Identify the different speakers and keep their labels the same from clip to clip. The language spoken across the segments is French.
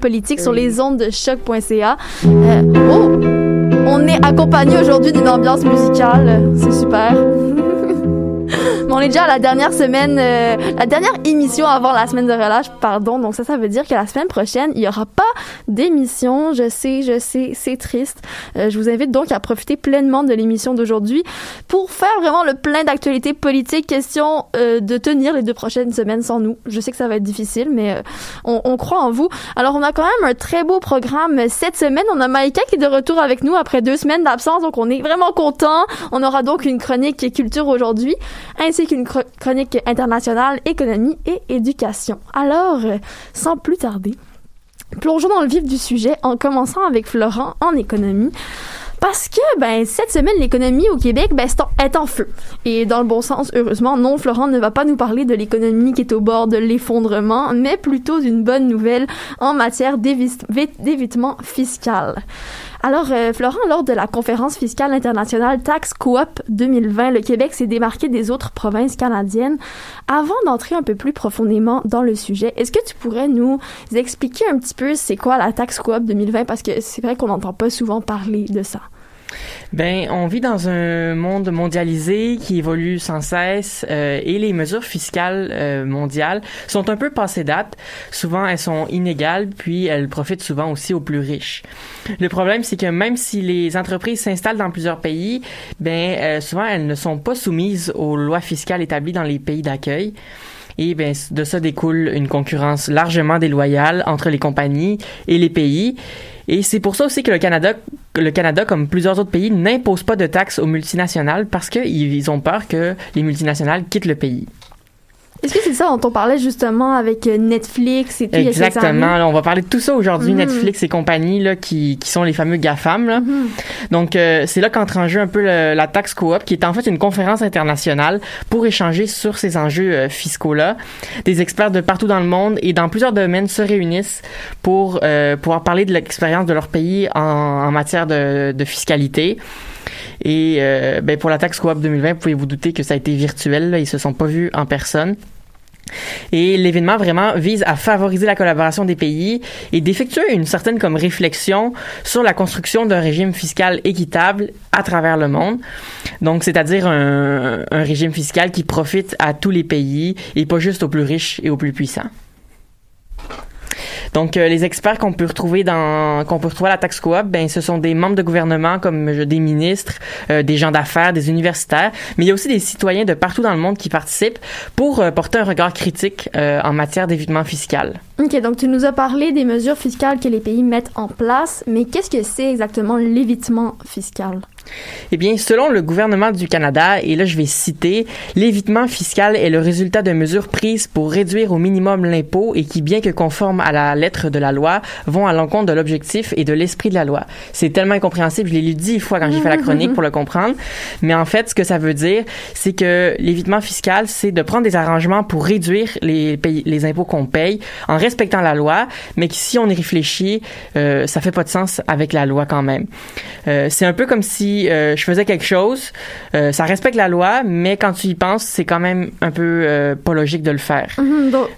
Speaker 1: Politique sur les ondes de choc.ca. Euh, oh, on est accompagné aujourd'hui d'une ambiance musicale, c'est super. On est déjà à la dernière semaine, euh, la dernière émission avant la semaine de relâche, pardon. Donc ça, ça veut dire que la semaine prochaine, il y aura pas d'émission. Je sais, je sais, c'est triste. Euh, je vous invite donc à profiter pleinement de l'émission d'aujourd'hui pour faire vraiment le plein d'actualités politiques. Question euh, de tenir les deux prochaines semaines sans nous. Je sais que ça va être difficile, mais on, on, croit en vous. Alors on a quand même un très beau programme cette semaine. On a Maïka qui est de retour avec nous après deux semaines d'absence, donc on est vraiment content. On aura donc une chronique culture aujourd'hui, ainsi qu'une chronique internationale, économie et éducation. Alors, sans plus tarder, plongeons dans le vif du sujet en commençant avec Florent en économie. Parce que, ben, cette semaine, l'économie au Québec, ben, est en feu. Et dans le bon sens, heureusement, non, Florent ne va pas nous parler de l'économie qui est au bord de l'effondrement, mais plutôt d'une bonne nouvelle en matière d'évitement fiscal. Alors, euh, Florent, lors de la conférence fiscale internationale Tax Coop 2020, le Québec s'est démarqué des autres provinces canadiennes. Avant d'entrer un peu plus profondément dans le sujet, est-ce que tu pourrais nous expliquer un petit peu c'est quoi la Tax Coop 2020 parce que c'est vrai qu'on n'entend pas souvent parler de ça.
Speaker 2: Ben, on vit dans un monde mondialisé qui évolue sans cesse euh, et les mesures fiscales euh, mondiales sont un peu passées date. Souvent, elles sont inégales, puis elles profitent souvent aussi aux plus riches. Le problème, c'est que même si les entreprises s'installent dans plusieurs pays, ben, euh, souvent elles ne sont pas soumises aux lois fiscales établies dans les pays d'accueil. Et ben, de ça découle une concurrence largement déloyale entre les compagnies et les pays. Et c'est pour ça aussi que le Canada, comme plusieurs autres pays, n'impose pas de taxes aux multinationales parce qu'ils ont peur que les multinationales quittent le pays.
Speaker 1: Est-ce que c'est ça dont on parlait justement avec euh, Netflix et tout
Speaker 2: Exactement. on va parler de tout ça aujourd'hui, mhm. Netflix et compagnie là, qui, qui sont les fameux GAFAM. Là. Mhm. Donc, euh, c'est là qu'entre en jeu un peu la taxe coop, qui est en fait une conférence internationale pour échanger sur ces enjeux euh, fiscaux-là. Des experts de partout dans le monde et dans plusieurs domaines se réunissent pour pouvoir parler de l'expérience de leur pays en, en matière de, de fiscalité. Et euh, ben pour la taxe coop 2020, vous pouvez vous douter que ça a été virtuel. Là, ils se sont pas vus en personne. Et l'événement vraiment vise à favoriser la collaboration des pays et d'effectuer une certaine comme réflexion sur la construction d'un régime fiscal équitable à travers le monde. Donc, c'est-à-dire un, un régime fiscal qui profite à tous les pays et pas juste aux plus riches et aux plus puissants. Donc, euh, les experts qu'on peut retrouver dans qu'on peut retrouver à la taxe coop, ben ce sont des membres de gouvernement comme euh, des ministres, euh, des gens d'affaires, des universitaires, mais il y a aussi des citoyens de partout dans le monde qui participent pour porter un regard critique en matière d'évitement fiscal.
Speaker 1: OK, donc tu nous as parlé des mesures fiscales que les pays mettent en place, mais qu'est-ce que c'est exactement l'évitement fiscal?
Speaker 2: Eh bien, selon le gouvernement du Canada, et là je vais citer, l'évitement fiscal est le résultat de mesures prises pour réduire au minimum l'impôt et qui, bien que conformes à la lettre de la loi, vont à l'encontre de l'objectif et de l'esprit de la loi. C'est tellement incompréhensible, je l'ai lu dix fois quand j'ai fait la chronique pour le comprendre, mais en fait, ce que ça veut dire, c'est que l'évitement fiscal, c'est de prendre des arrangements pour réduire les, impôts qu'on paye en respectant la loi, mais que si on y réfléchit, euh, ça fait pas de sens avec la loi quand même. Euh, c'est un peu comme si euh, je faisais quelque chose, euh, ça respecte la loi, mais quand tu y penses, c'est quand même un peu euh, pas logique de le faire. Mhm, donc,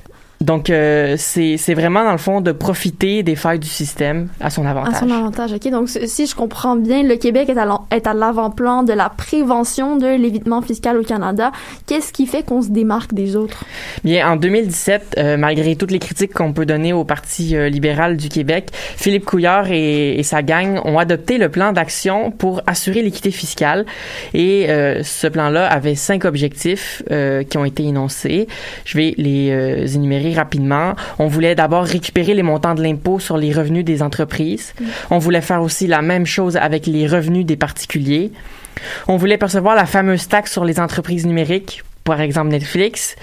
Speaker 2: euh, c'est vraiment, dans le fond, de profiter des failles du système à son avantage.
Speaker 1: À son avantage, OK? Donc, si je comprends bien, le Québec est à l'avant-plan de la prévention de l'évitement fiscal au Canada. Qu'est-ce qui fait qu'on se démarque des autres?
Speaker 2: Bien, en 2017, euh, malgré toutes les critiques qu'on peut donner au Parti euh, libéral du Québec, Philippe Couillard et, et sa gang ont adopté le plan d'action pour assurer l'équité fiscale. Et euh, ce plan-là avait cinq objectifs qui ont été énoncés. Je vais les énumérer rapidement. On voulait d'abord récupérer les montants de l'impôt sur les revenus des entreprises. Mm. On voulait faire aussi la même chose avec les revenus des particuliers. On voulait percevoir la fameuse taxe sur les entreprises numériques par exemple Netflix.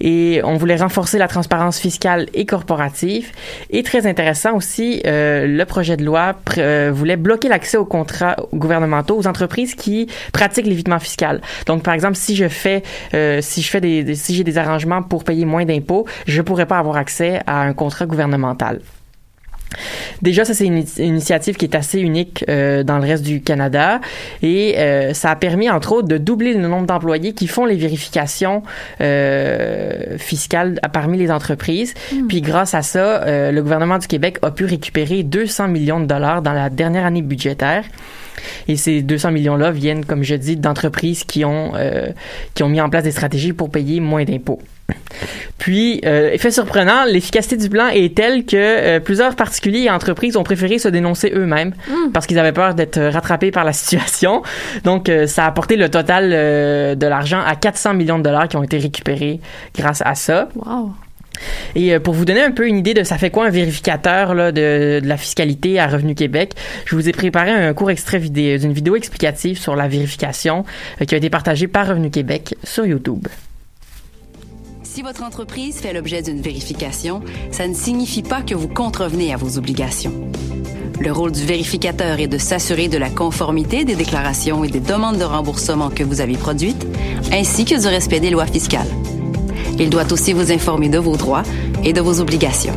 Speaker 2: Et on voulait renforcer la transparence fiscale et corporative. Et très intéressant aussi, euh, le projet de loi euh, voulait bloquer l'accès aux contrats gouvernementaux aux entreprises qui pratiquent l'évitement fiscal. Donc, par exemple, si je fais, euh, si je fais des, si j'ai des arrangements pour payer moins d'impôts, je pourrais pas avoir accès à un contrat gouvernemental. Déjà, ça c'est une, initiative qui est assez unique euh, dans le reste du Canada et euh, ça a permis entre autres de doubler le nombre d'employés qui font les vérifications euh, fiscales parmi les entreprises. Hmm. Puis grâce à ça, euh, le gouvernement du Québec a pu récupérer 200 millions de dollars dans la dernière année budgétaire. Et ces 200 millions-là viennent, comme je dis, d'entreprises qui ont euh, qui ont mis en place des stratégies pour payer moins d'impôts. Puis, euh, effet surprenant, l'efficacité du plan est telle que euh, plusieurs particuliers et entreprises ont préféré se dénoncer eux-mêmes hmm. parce qu'ils avaient peur d'être rattrapés par la situation. Donc, euh, ça a apporté le total de l'argent à 400 millions de dollars qui ont été récupérés grâce à ça.
Speaker 1: Wow.
Speaker 2: Et pour vous donner un peu une idée de ça fait quoi un vérificateur là, de, de, la fiscalité à Revenu Québec, je vous ai préparé un court extrait vidéo d'une vidéo explicative sur la vérification qui a été partagée par Revenu Québec sur YouTube.
Speaker 3: Si votre entreprise fait l'objet d'une vérification, ça ne signifie pas que vous contrevenez à vos obligations. Le rôle du vérificateur est de s'assurer de la conformité des déclarations et des demandes de remboursement que vous avez produites, ainsi que du respect des lois fiscales. Il doit aussi vous informer de vos droits et de vos obligations.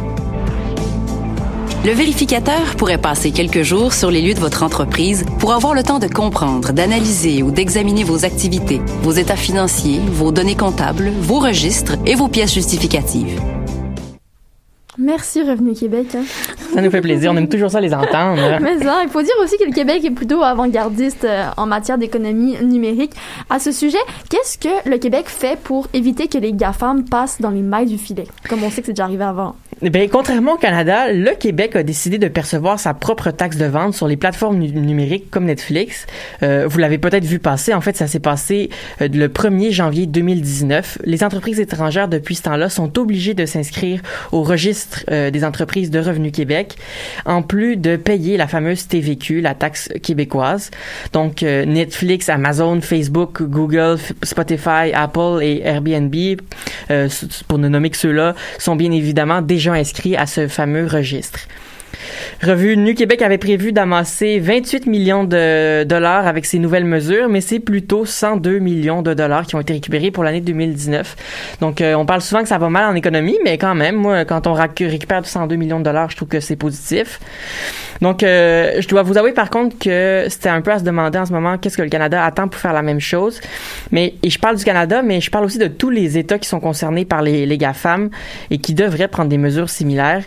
Speaker 3: Le vérificateur pourrait passer quelques jours sur les lieux de votre entreprise pour avoir le temps de comprendre, d'analyser ou d'examiner vos activités, vos états financiers, vos données comptables, vos registres et vos pièces justificatives.
Speaker 1: Merci Revenu Québec. Hein.
Speaker 2: Ça nous fait plaisir, on aime toujours ça les entendre.
Speaker 1: Mais ça, il faut dire aussi que le Québec est plutôt avant-gardiste euh, en matière d'économie numérique. À ce sujet, qu'est-ce que le Québec fait pour éviter que les GAFAM passent dans les mailles du filet, comme on sait que c'est déjà arrivé avant?
Speaker 2: Ben, contrairement au Canada, le Québec a décidé de percevoir sa propre taxe de vente sur les plateformes numériques comme Netflix. Euh, vous l'avez peut-être vu passer. En fait, ça s'est passé euh, le 1er janvier 2019. Les entreprises étrangères, depuis ce temps-là, sont obligées de s'inscrire au registre euh, des entreprises de Revenu Québec, en plus de payer la fameuse TVQ, la taxe québécoise. Donc, Netflix, Amazon, Facebook, Google, Spotify, Apple et Airbnb, pour ne nommer que ceux-là, sont bien évidemment déjà inscrits à ce fameux registre. Revenu Québec avait prévu d'amasser 28 millions de dollars avec ces nouvelles mesures, mais c'est plutôt 102 millions de dollars qui ont été récupérés pour l'année 2019. Donc, euh, on parle souvent que ça va mal en économie, mais quand même, quand on récupère 102 millions de dollars, je trouve que c'est positif. Donc, euh, je dois vous avouer par contre que c'était un peu à se demander en ce moment qu'est-ce que le Canada attend pour faire la même chose. Mais, et je parle du Canada, mais je parle aussi de tous les États qui sont concernés par les, les GAFAM et qui devraient prendre des mesures similaires.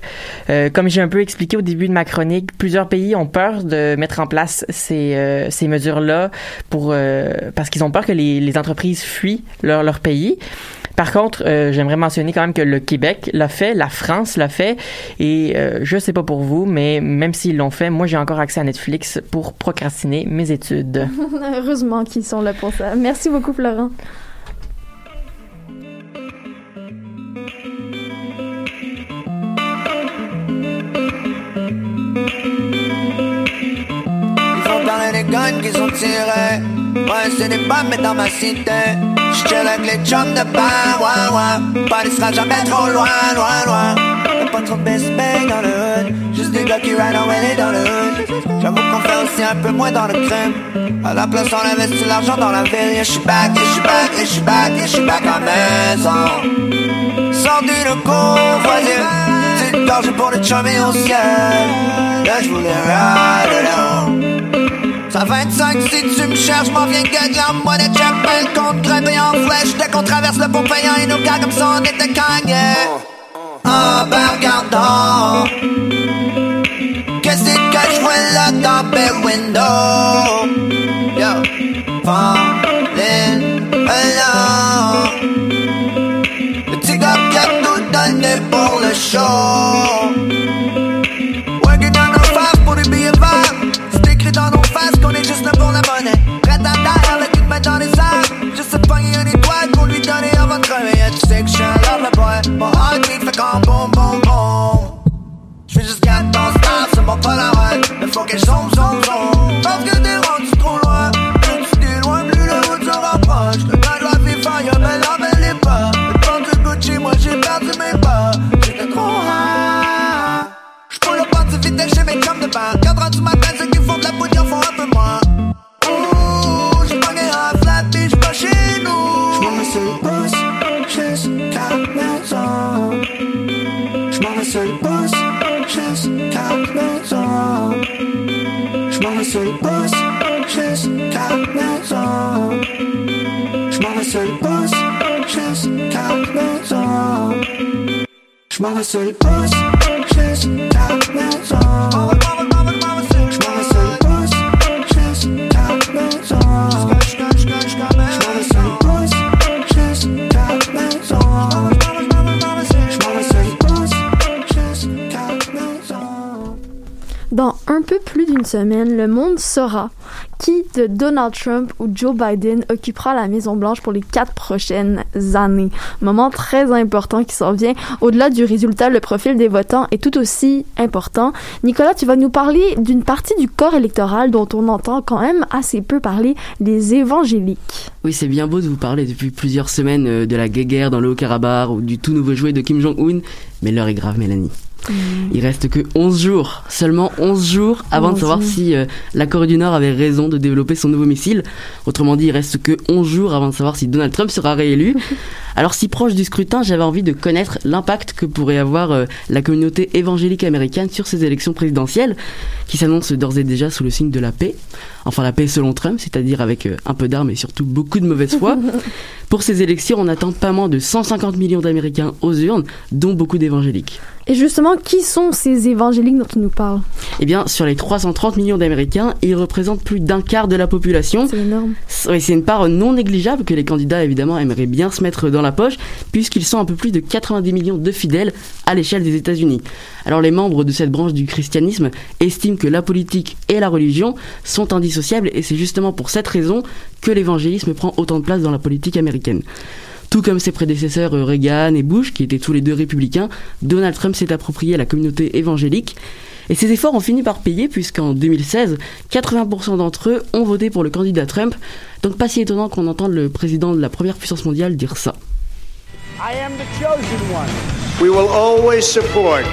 Speaker 2: Euh, comme j'ai un peu expliqué au début de ma chronique, plusieurs pays ont peur de mettre en place ces, euh, ces mesures-là pour euh, parce qu'ils ont peur que les, les entreprises fuient leur, leur pays. Par contre, euh, j'aimerais mentionner quand même que le Québec l'a fait, la France l'a fait, et euh, je sais pas pour vous, mais même s'ils l'ont fait, moi j'ai encore accès à Netflix pour procrastiner mes études.
Speaker 1: Heureusement qu'ils sont là pour ça. Merci beaucoup, Florent.
Speaker 4: Guns qui sont tirés. Ouais, c'est des bombes, mais dans ma cité. J'chill avec les chums de bain, ouais, ouais. Pas sera jamais trop loin, loin, loin. Y'a pas trop de dans le hood. Juste des gars qui ride away dans le hood. J'avoue qu'on fait aussi un peu moins dans le crime. À la place, on investit l'argent dans la ville. Yeah, j'suis back, yeah, j'suis back, yeah, j'suis back, yeah, j'suis back à maison. Sorti de convoisir. Petite gorgée pour le chummer au ciel. Là, j'voulais ride. Ça 25 si tu me cherches, m'en viens que de la monnaie. Compte grimper en flèche Dès qu'on traverse le pont payant Et nous gars comme ça on était Kanye Oh ben regardant Qu'est-ce que je vois là dans le window Yo Falling alone Le petit gars qui a tout donné pour le show pour la monnaie. Prête à taille avec une main dans les airs. Juste se pogner une étoile pour lui donner avant de crever Yeah, tu sais que je suis un lover boy. Mon heartbeat fait comme boum boum boum. J'fais garder ton style, c'est mon polaroid Mais faut qu'elle zoom zoom zoom. Parce que t'es rendu trop loin. Plus tu t'éloignes, plus le route se rapproche. Le de la vie fire, ben la belle est pas. Le temps de Gucci, moi j'ai perdu mes pas. J'étais trop high. J'poule pas de vitesse chez mes chums de bain. 4 heures du matin, ceux qui font de la boutique font un peu moins Je m'en vais sur le bus jusqu'à maison. Je m'en vais sur le bus jusqu'à maison. Je m'en vais sur le bus jusqu'à maison. Je m'en vais sur le bus jusqu'à maison. Je m'en vais sur le bus jusqu'à maison.
Speaker 1: Dans un peu plus d'une semaine, le monde saura qui de Donald Trump ou Joe Biden occupera la Maison Blanche pour les quatre prochaines années. Moment très important qui s'en vient. Au-delà du résultat, le profil des votants est tout aussi important. Nicolas, tu vas nous parler d'une partie du corps électoral dont on entend quand même assez peu parler, les évangéliques.
Speaker 5: Oui, c'est bien beau de vous parler depuis plusieurs semaines euh, de la guéguerre dans le Haut-Karabakh ou du tout nouveau jouet de Kim Jong-un, mais l'heure est grave, Mélanie. Il reste que 11 jours, seulement 11 jours avant de savoir si euh, la Corée du Nord avait raison de développer son nouveau missile. Autrement dit, il reste que 11 jours avant de savoir si Donald Trump sera réélu. Alors si proche du scrutin, j'avais envie de connaître l'impact que pourrait avoir euh, la communauté évangélique américaine sur ces élections présidentielles, qui s'annoncent d'ores et déjà sous le signe de la paix. Enfin la paix selon Trump, c'est-à-dire avec euh, un peu d'armes et surtout beaucoup de mauvaise foi. Pour ces élections, on attend pas moins de 150 millions d'Américains aux urnes, dont beaucoup d'évangéliques.
Speaker 1: Et justement, qui sont ces évangéliques dont tu nous parles?
Speaker 5: Eh bien, sur les 330 millions d'Américains, ils représentent plus d'un quart de la population.
Speaker 1: C'est énorme.
Speaker 5: Oui, c'est une part non négligeable que les candidats évidemment aimeraient bien se mettre dans la poche, puisqu'ils sont un peu plus de 90 millions de fidèles à l'échelle des États-Unis. Alors les membres de cette branche du christianisme estiment que la politique et la religion sont indissociables, et c'est justement pour cette raison que l'évangélisme prend autant de place dans la politique américaine. Tout comme ses prédécesseurs euh, Reagan et Bush, qui étaient tous les deux républicains, Donald Trump s'est approprié la communauté évangélique. Et ces efforts ont fini par payer puisqu'en 2016, 80% d'entre eux ont voté pour le candidat Trump. Donc pas si étonnant qu'on entende le président de la première puissance mondiale dire ça.
Speaker 6: I am the chosen one. We will always support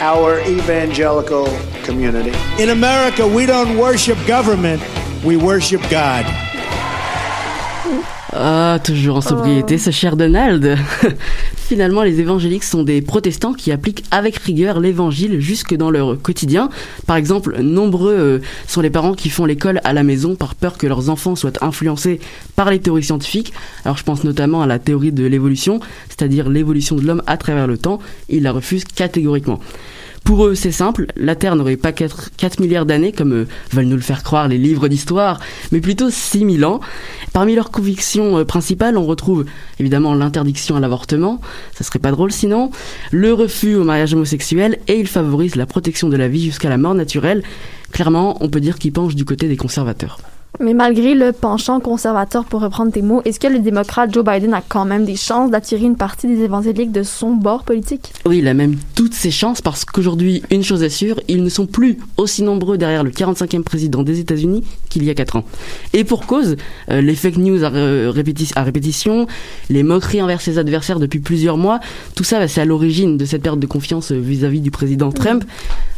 Speaker 6: our evangelical community. In America, we don't worship government, we worship God.
Speaker 5: Ah, toujours en sobriété, ce cher Donald. Finalement, les évangéliques sont des protestants qui appliquent avec rigueur l'évangile jusque dans leur quotidien. Par exemple, nombreux euh, sont les parents qui font l'école à la maison par peur que leurs enfants soient influencés par les théories scientifiques. Alors, je pense notamment à la théorie de l'évolution, c'est-à-dire l'évolution de l'homme à travers le temps. Ils la refusent catégoriquement. Pour eux, c'est simple, la Terre n'aurait pas 4, 4 milliards d'années, comme euh, veulent nous le faire croire les livres d'histoire, mais plutôt 6000 ans. Parmi leurs convictions euh, principales, on retrouve évidemment l'interdiction à l'avortement, ça serait pas drôle sinon, le refus au mariage homosexuel, et ils favorisent la protection de la vie jusqu'à la mort naturelle. Clairement, on peut dire qu'ils penchent du côté des conservateurs.
Speaker 1: Mais malgré le penchant conservateur, pour reprendre tes mots, est-ce que le démocrate Joe Biden a quand même des chances d'attirer une partie des évangéliques de son bord politique?
Speaker 5: Oui, il a même toutes ses chances parce qu'aujourd'hui, une chose est sûre, ils ne sont plus aussi nombreux derrière le 45e président des États-Unis qu'il y a 4 ans. Et pour cause, euh, les fake news à, répéti- à répétition, les moqueries envers ses adversaires depuis plusieurs mois, tout ça, bah, c'est à l'origine de cette perte de confiance euh, vis-à-vis du président Trump.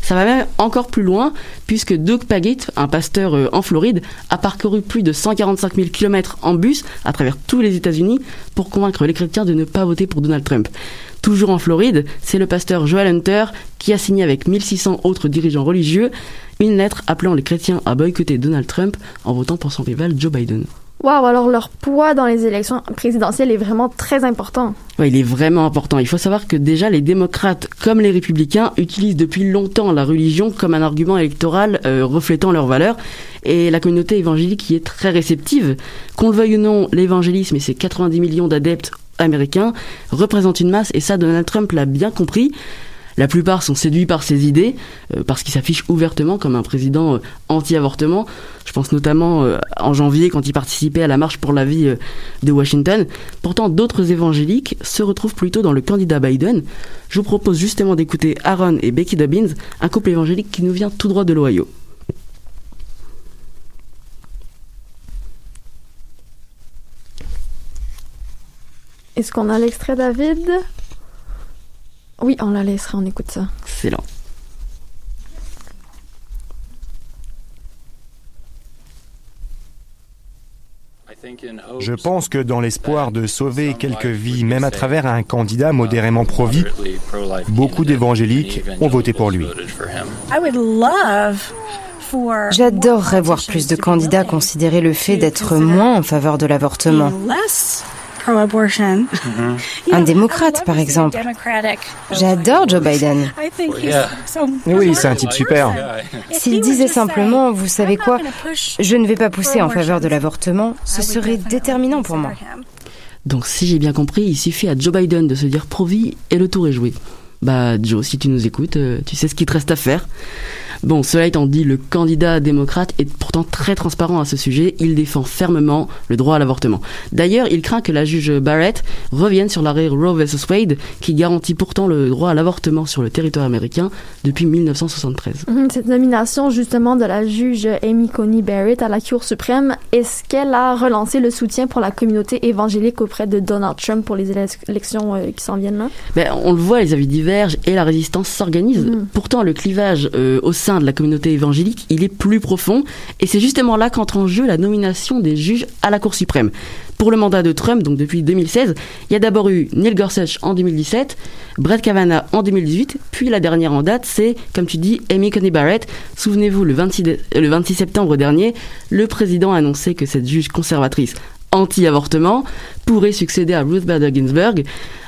Speaker 5: Ça va même encore plus loin, puisque Doug Pagitt, un pasteur euh, en Floride, a parcouru plus de 145 000 km en bus à travers tous les États-Unis pour convaincre les chrétiens de ne pas voter pour Donald Trump. Toujours en Floride, c'est le pasteur Joel Hunter qui a signé avec 1600 autres dirigeants religieux une lettre appelant les chrétiens à boycotter Donald Trump en votant pour son rival Joe Biden.
Speaker 1: Waouh, alors leur poids dans les élections présidentielles est vraiment très important.
Speaker 5: Ouais, il est vraiment important. Il faut savoir que déjà les démocrates comme les républicains utilisent depuis longtemps la religion comme un argument électoral euh, reflétant leurs valeurs. Et la communauté évangélique y est très réceptive. Qu'on le veuille ou non, l'évangélisme et ses 90 millions d'adeptes américains représentent une masse et ça Donald Trump l'a bien compris. La plupart sont séduits par ses idées, euh, parce qu'il s'affiche ouvertement comme un président euh, anti-avortement. Je pense notamment euh, en janvier quand il participait à la marche pour la vie de Washington. Pourtant, d'autres évangéliques se retrouvent plutôt dans le candidat Biden. Je vous propose justement d'écouter Aaron et Becky Dobbins, un couple évangélique qui nous vient tout droit de l'Ohio.
Speaker 1: Est-ce qu'on a l'extrait, David? Oui, on la laissera, on écoute ça.
Speaker 5: Excellent.
Speaker 7: Je pense que dans l'espoir de sauver quelques vies, même à travers un candidat modérément pro-vie, beaucoup d'évangéliques ont voté pour lui.
Speaker 8: J'adorerais voir plus de candidats considérer le fait d'être moins en faveur de l'avortement. Un démocrate, par exemple. J'adore Joe Biden.
Speaker 7: Oui, c'est un type super.
Speaker 8: S'il disait simplement, vous savez quoi, je ne vais pas pousser en faveur de l'avortement, ce serait déterminant pour moi.
Speaker 5: Donc si j'ai bien compris, il suffit à Joe Biden de se dire pro-vie et le tour est joué. Bah Joe, si tu nous écoutes, euh, tu sais ce qu'il te reste à faire. Bon, cela étant dit, le candidat démocrate est pourtant très transparent à ce sujet. Il défend fermement le droit à l'avortement. D'ailleurs, il craint que la juge Barrett revienne sur l'arrêt Roe vs Wade, qui garantit pourtant le droit à l'avortement sur le territoire américain depuis 1973.
Speaker 1: Mhm, cette nomination, justement, de la juge Amy Coney Barrett à la Cour suprême, est-ce qu'elle a relancé le soutien pour la communauté évangélique auprès de Donald Trump pour les élections euh, qui s'en viennent là?
Speaker 5: Ben, on le voit, les avis divergent et la résistance s'organise. Mhm. Pourtant, le clivage euh, au sein de la communauté évangélique, il est plus profond. Et c'est justement là qu'entre en jeu la nomination des juges à la Cour suprême. Pour le mandat de Trump, donc depuis 2016, il y a d'abord eu Neil Gorsuch en 2017, Brett Kavanaugh en 2018, puis la dernière en date, c'est, comme tu dis, Amy Coney Barrett. Souvenez-vous, le 26, le 26 septembre dernier, le président a annoncé que cette juge conservatrice anti-avortement pourrait succéder à Ruth Bader Ginsburg.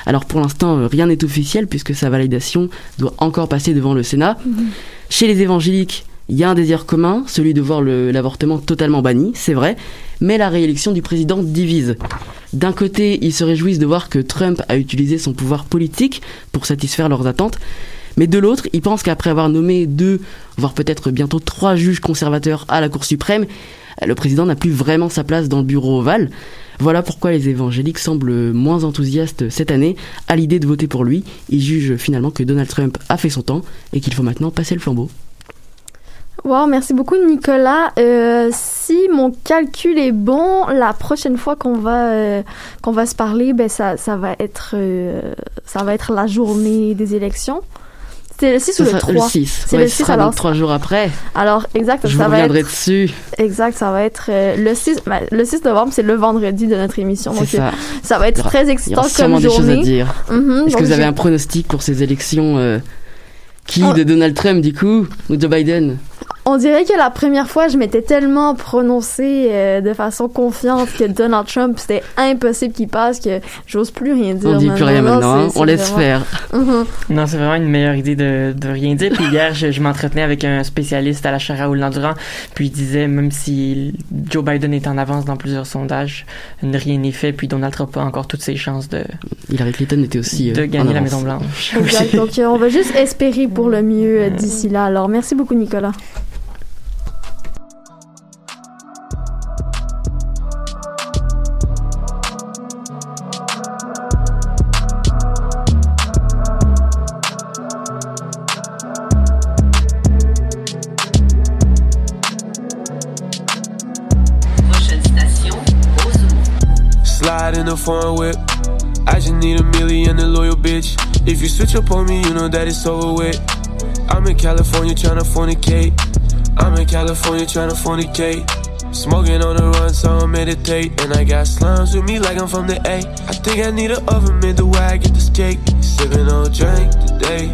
Speaker 5: Alors pour l'instant, rien n'est officiel puisque sa validation doit encore passer devant le Sénat. Mhm. Chez les évangéliques, il y a un désir commun, celui de voir l'avortement totalement banni, c'est vrai, mais la réélection du président divise. D'un côté, ils se réjouissent de voir que Trump a utilisé son pouvoir politique pour satisfaire leurs attentes, mais de l'autre, ils pensent qu'après avoir nommé deux, voire peut-être bientôt trois juges conservateurs à la Cour suprême, le président n'a plus vraiment sa place dans le bureau ovale. Voilà pourquoi les évangéliques semblent moins enthousiastes cette année à l'idée de voter pour lui. Ils jugent finalement que Donald Trump a fait son temps et qu'il faut maintenant passer le flambeau.
Speaker 1: Wow, merci beaucoup Nicolas. Euh, si mon calcul est bon, la prochaine fois qu'on va euh, qu'on va se parler, ben ça va être euh, ça va être la journée des élections. C'est le 6 ou le 3
Speaker 5: Le 6. C'est le 6 alors. trois jours après.
Speaker 1: Alors, exact.
Speaker 5: Je ça reviendrai dessus.
Speaker 1: Exact, ça va être euh, le 6. Ben, le 6 novembre, c'est le vendredi de notre émission. Donc,
Speaker 5: ça.
Speaker 1: ça va être très excitant comme journée.
Speaker 5: des choses à dire. Mm-hmm. Est-ce que vous avez un pronostic pour ces élections euh, Qui oh. de Donald Trump, du coup Ou de Biden?
Speaker 1: On dirait que la première fois, je m'étais tellement prononcée euh, de façon confiante que Donald Trump, c'était impossible qu'il passe que j'ose plus rien dire.
Speaker 5: On dit plus rien maintenant, hein? on laisse faire.
Speaker 2: Mhm. Non, c'est vraiment une meilleure idée de, de rien dire. Puis hier, je, m'entretenais avec un spécialiste à la chaire Raoul Landurand, puis il disait, même si Joe Biden est en avance dans plusieurs sondages, rien n'est fait, puis Donald Trump a encore toutes ses chances de...
Speaker 5: Hillary Clinton était aussi
Speaker 2: De euh, gagner la Maison-Blanche.
Speaker 1: Donc, euh, on va juste espérer pour le mieux d'ici là. Alors, merci beaucoup, Nicolas.
Speaker 9: foreign whip. I just need a million, a loyal bitch. If you switch up on me, you know that it's over with. I'm in California trying to fornicate. I'm in California trying to fornicate. Smoking on the run, so I meditate. And I got slimes with me like I'm from the A. I think I need an oven mitt the way I get this cake. Sipping on drink today.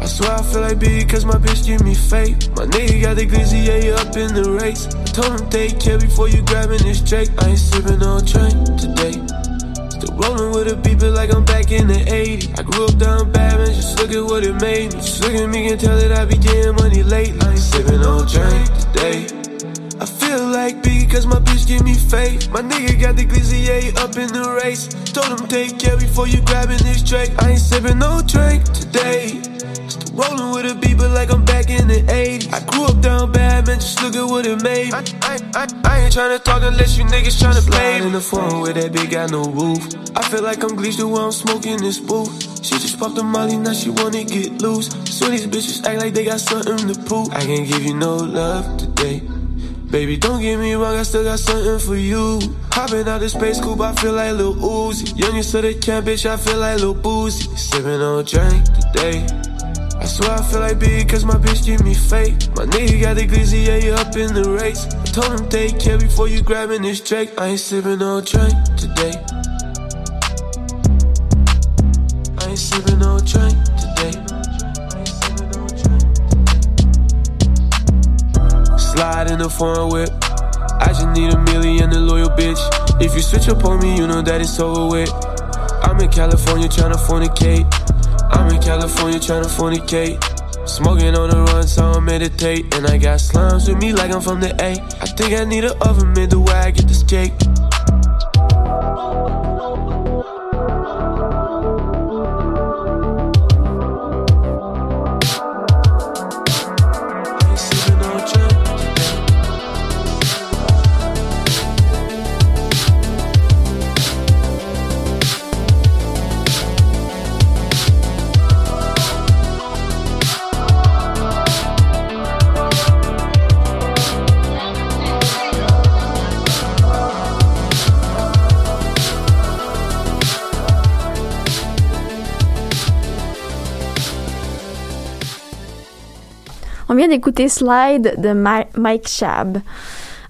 Speaker 9: I swear I feel like big cause my bitch give me fake. My nigga got the glizzy, yeah, up in the race. I told him take care before you grabbing this Drake. I ain't sipping on drink today. Rolling with a beeper like I'm back in the 80s. I grew up down bad, man, just look at what it made me. Just look at me and tell that I be getting money lately. I ain't sipping on drink today. I feel like B cause my bitch give me faith. My nigga got the glizzy up in the race. Told him take care before you grabbing this Drake. I ain't sipping no drink today. Still rolling with a but like I'm back in the 80s. I grew up down bad, man, just look at what it made me. I, I, I, I ain't tryna talk unless you niggas tryna play. in the phone where that bitch got no roof. I feel like I'm glitched the way I'm smoking this booth. She just popped a molly, now she wanna get loose. So these bitches act like they got something to prove. I can't give you no love today. Baby, don't get me wrong, I still got something for you. Hopping out the space coupe, I feel like Lil Uzi. Youngest of the camp, bitch, I feel like Lil Boozy. Sipping on drink today. Swear I feel like big cause my bitch give me fake. My nigga got the glizzy, yeah, you up in the race. I told him take care before you grabbing this Drake. I ain't sipping no drink today. I ain't sipping no drink today. Slide in the foreign whip. I just need a million, a loyal bitch. If you switch up on me, you know that it's over with. I'm in California tryna fornicate. I'm in California tryna fornicate. Smoking on the run, so I meditate. And I got slimes with me like I'm from the A. I think I need an oven mid the way I get this cake.
Speaker 1: Vient d'écouter Slide de Mike Shab.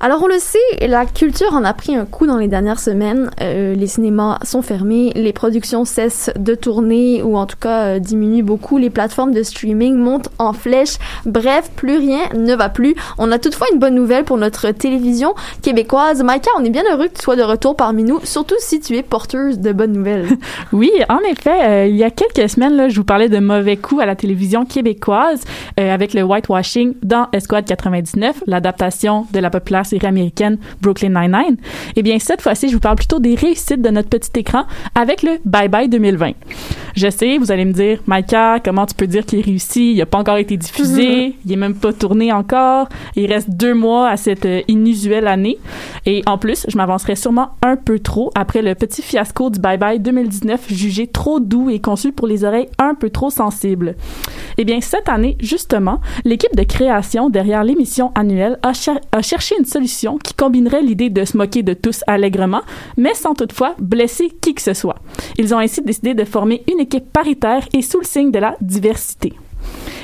Speaker 1: Alors on le sait, la culture en a pris un coup dans les dernières semaines. Euh, les cinémas sont fermés, les productions cessent de tourner ou en tout cas euh, diminuent beaucoup. Les plateformes de streaming montent en flèche. Bref, plus rien ne va plus. On a toutefois une bonne nouvelle pour notre télévision québécoise. Maïka, on est bien heureux que tu sois de retour parmi nous, surtout si tu es porteuse de bonnes nouvelles.
Speaker 10: Oui, en effet, euh, il y a quelques semaines, là, je vous parlais de mauvais coups à la télévision québécoise euh, avec le whitewashing dans Esquad 99, l'adaptation de la populaire série américaine Brooklyn Nine-Nine. Eh bien, cette fois-ci, je vous parle plutôt des réussites de notre petit écran avec le Bye Bye 2020. Je sais, vous allez me dire, Micah, comment tu peux dire qu'il est réussi? Il n'a pas encore été diffusé, il est même pas tourné encore. Il reste deux mois à cette euh, inusuelle année. Et en plus, je m'avancerai sûrement un peu trop après le petit fiasco du Bye Bye 2019 jugé trop doux et conçu pour les oreilles un peu trop sensibles. Eh bien, cette année, justement, l'équipe de création derrière l'émission annuelle a, cher- a cherché une solution qui combinerait l'idée de se moquer de tous allègrement, mais sans toutefois blesser qui que ce soit. Ils ont ainsi décidé de former une équipe paritaire et sous le signe de la diversité.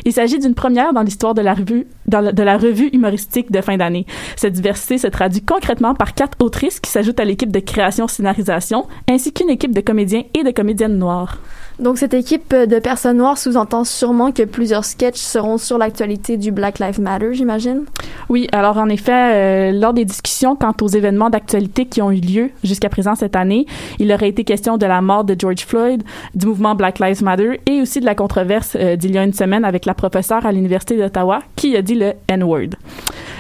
Speaker 10: Il s'agit d'une première dans l'histoire de la revue de la revue humoristique de fin d'année. Cette diversité se traduit concrètement par quatre autrices qui s'ajoutent à l'équipe de création scénarisation, ainsi qu'une équipe de comédiens et de comédiennes noires.
Speaker 1: Donc cette équipe de personnes noires sous-entend sûrement que plusieurs sketchs seront sur l'actualité du Black Lives Matter, j'imagine?
Speaker 10: Oui, alors en effet, euh, lors des discussions quant aux événements d'actualité qui ont eu lieu jusqu'à présent cette année, il aurait été question de la mort de George Floyd, du mouvement Black Lives Matter et aussi de la controverse euh, d'il y a une semaine avec la professeure à l'Université d'Ottawa qui a dit le N-word.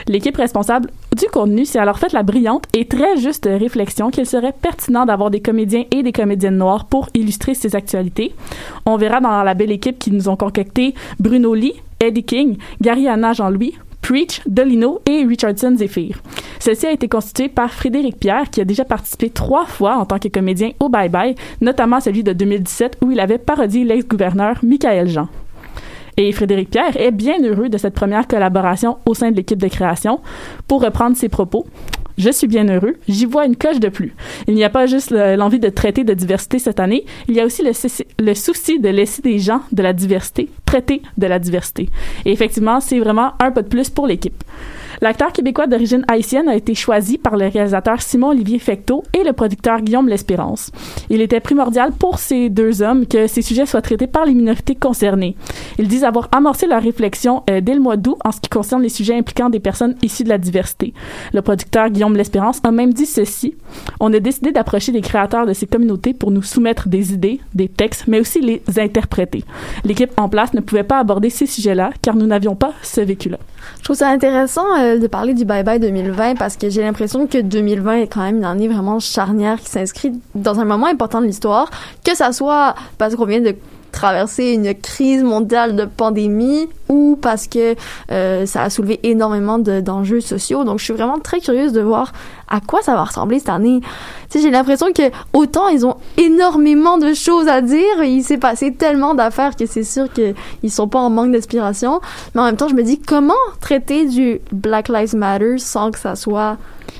Speaker 10: L'équipe responsable du contenu s'est alors fait la brillante et très juste réflexion qu'il serait pertinent d'avoir des comédiens et des comédiennes noires pour illustrer ces actualités. On verra dans la belle équipe qui nous ont concocté Bruno Lee, Eddie King, Gary Anna Jean-Louis, Preach, Dolino et Richardson Zephyr. Celle-ci a été constituée par Frédéric Pierre, qui a déjà participé trois fois en tant que comédien au Bye Bye, notamment celui de 2017 où il avait parodié l'ex-gouverneur Michael Jean. Et Frédéric Pierre est bien heureux de cette première collaboration au sein de l'équipe de création. Pour reprendre ses propos, je suis bien heureux, j'y vois une coche de plus. Il n'y a pas juste le- l'envie de traiter de diversité cette année, il y a aussi le souci de laisser des gens de la diversité traiter de la diversité. Et effectivement, c'est vraiment un pas de plus pour l'équipe. L'acteur québécois d'origine haïtienne a été choisi par le réalisateur Simon-Olivier Fecteau et le producteur Guillaume L'Espérance. Il était primordial pour ces deux hommes que ces sujets soient traités par les minorités concernées. Ils disent avoir amorcé leur réflexion euh, dès le mois d'août en ce qui concerne les sujets impliquant des personnes issues de la diversité. Le producteur Guillaume L'Espérance a même dit ceci. On a décidé d'approcher les créateurs de ces communautés pour nous soumettre des idées, des textes, mais aussi les interpréter. L'équipe en place ne pouvait pas aborder ces sujets-là car nous n'avions pas ce vécu-là.
Speaker 1: Je trouve ça intéressant euh, de parler du Bye Bye 2020 parce que j'ai l'impression que 2020 est quand même une année vraiment charnière qui s'inscrit dans un moment important de l'histoire, que ça soit parce qu'on vient de traverser une crise mondiale de pandémie ou parce que euh, ça a soulevé énormément de- d'enjeux sociaux. Donc, je suis vraiment très curieuse de voir à quoi ça va ressembler cette année. Tu sais, j'ai l'impression que autant ils ont énormément de choses à dire, il s'est passé tellement d'affaires que c'est sûr qu'ils sont pas en manque d'inspiration. Mais en même temps, je me dis comment traiter du Black Lives Matter sans que ça soit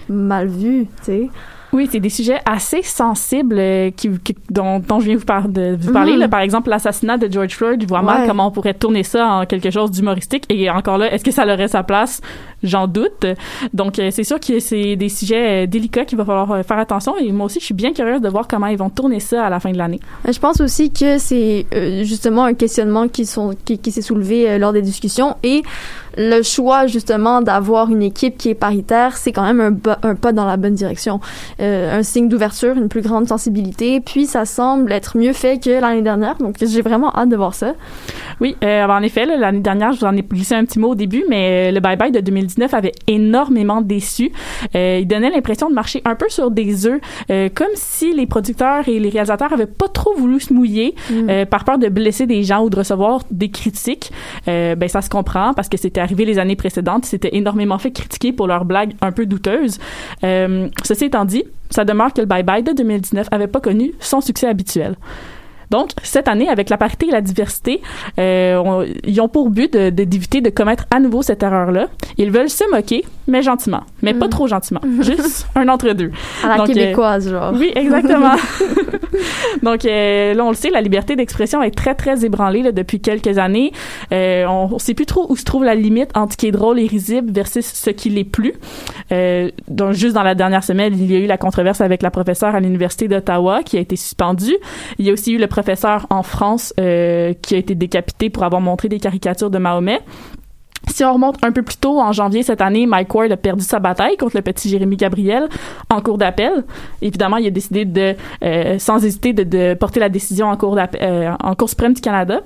Speaker 1: mal vu, tu sais?
Speaker 10: Oui, c'est des sujets assez sensibles euh, qui, qui- dont, dont je viens vous, par- de, vous parler.
Speaker 1: Mhm.
Speaker 10: là. Par exemple, l'assassinat de George Floyd. Je vois mal comment on pourrait tourner ça en quelque chose d'humoristique. Et encore là, est-ce que ça aurait sa place? J'en doute. Donc, euh, c'est sûr que c'est des sujets euh, délicats qu'il va falloir euh, faire attention. Et moi aussi, je suis bien curieuse de voir comment ils vont tourner ça à la fin de l'année.
Speaker 1: Je pense aussi que c'est euh, justement un questionnement qui, sont, qui, qui s'est soulevé euh, lors des discussions et le choix justement d'avoir une équipe qui est paritaire, c'est quand même un, pas dans la bonne direction. Euh, un signe d'ouverture, une plus grande sensibilité, puis ça semble être mieux fait que l'année dernière, donc j'ai vraiment hâte de voir ça.
Speaker 10: Oui, euh, en effet, l'année dernière, je vous en ai glissé un petit mot au début, mais euh, le Bye Bye de 2019 avait énormément déçu. Euh, il donnait l'impression de marcher un peu sur des œufs, euh, comme si les producteurs et les réalisateurs avaient pas trop voulu se mouiller
Speaker 1: Mm.
Speaker 10: euh, par peur de blesser des gens ou de recevoir des critiques. Euh, ben ça se comprend parce que c'était arrivé les années précédentes, c'était énormément fait critiquer pour leurs blagues un peu douteuses. Euh, ceci étant dit, ça demeure que le Bye Bye de 2019 avait pas connu son succès habituel. Donc, cette année, avec la parité et la diversité, euh, ils ont pour but de- de- d'éviter de, commettre à nouveau cette erreur-là. Ils veulent se moquer, mais gentiment. Mais pas
Speaker 1: Mm.
Speaker 10: trop gentiment. Juste un entre-deux.
Speaker 1: À la
Speaker 10: Donc, euh,
Speaker 1: québécoise, genre.
Speaker 10: Oui, exactement. Donc euh, là, on le sait, la liberté d'expression est très, très ébranlée là, depuis quelques années. Euh, on ne sait plus trop où se trouve la limite entre ce qui est drôle et risible versus ce qui l'est plus. Euh, donc, juste dans la dernière semaine, il y a eu la controverse avec la professeure à l'Université d'Ottawa qui a été suspendue. Il y a aussi eu le professeur en France euh, qui a été décapité pour avoir montré des caricatures de Mahomet. Si on remonte un peu plus tôt, en janvier cette année, Mike Ward a perdu sa bataille contre le petit Jérémy Gabriel en cours d'appel. Évidemment, il a décidé de, euh, sans hésiter, de, porter la décision en cours, euh, suprême du Canada.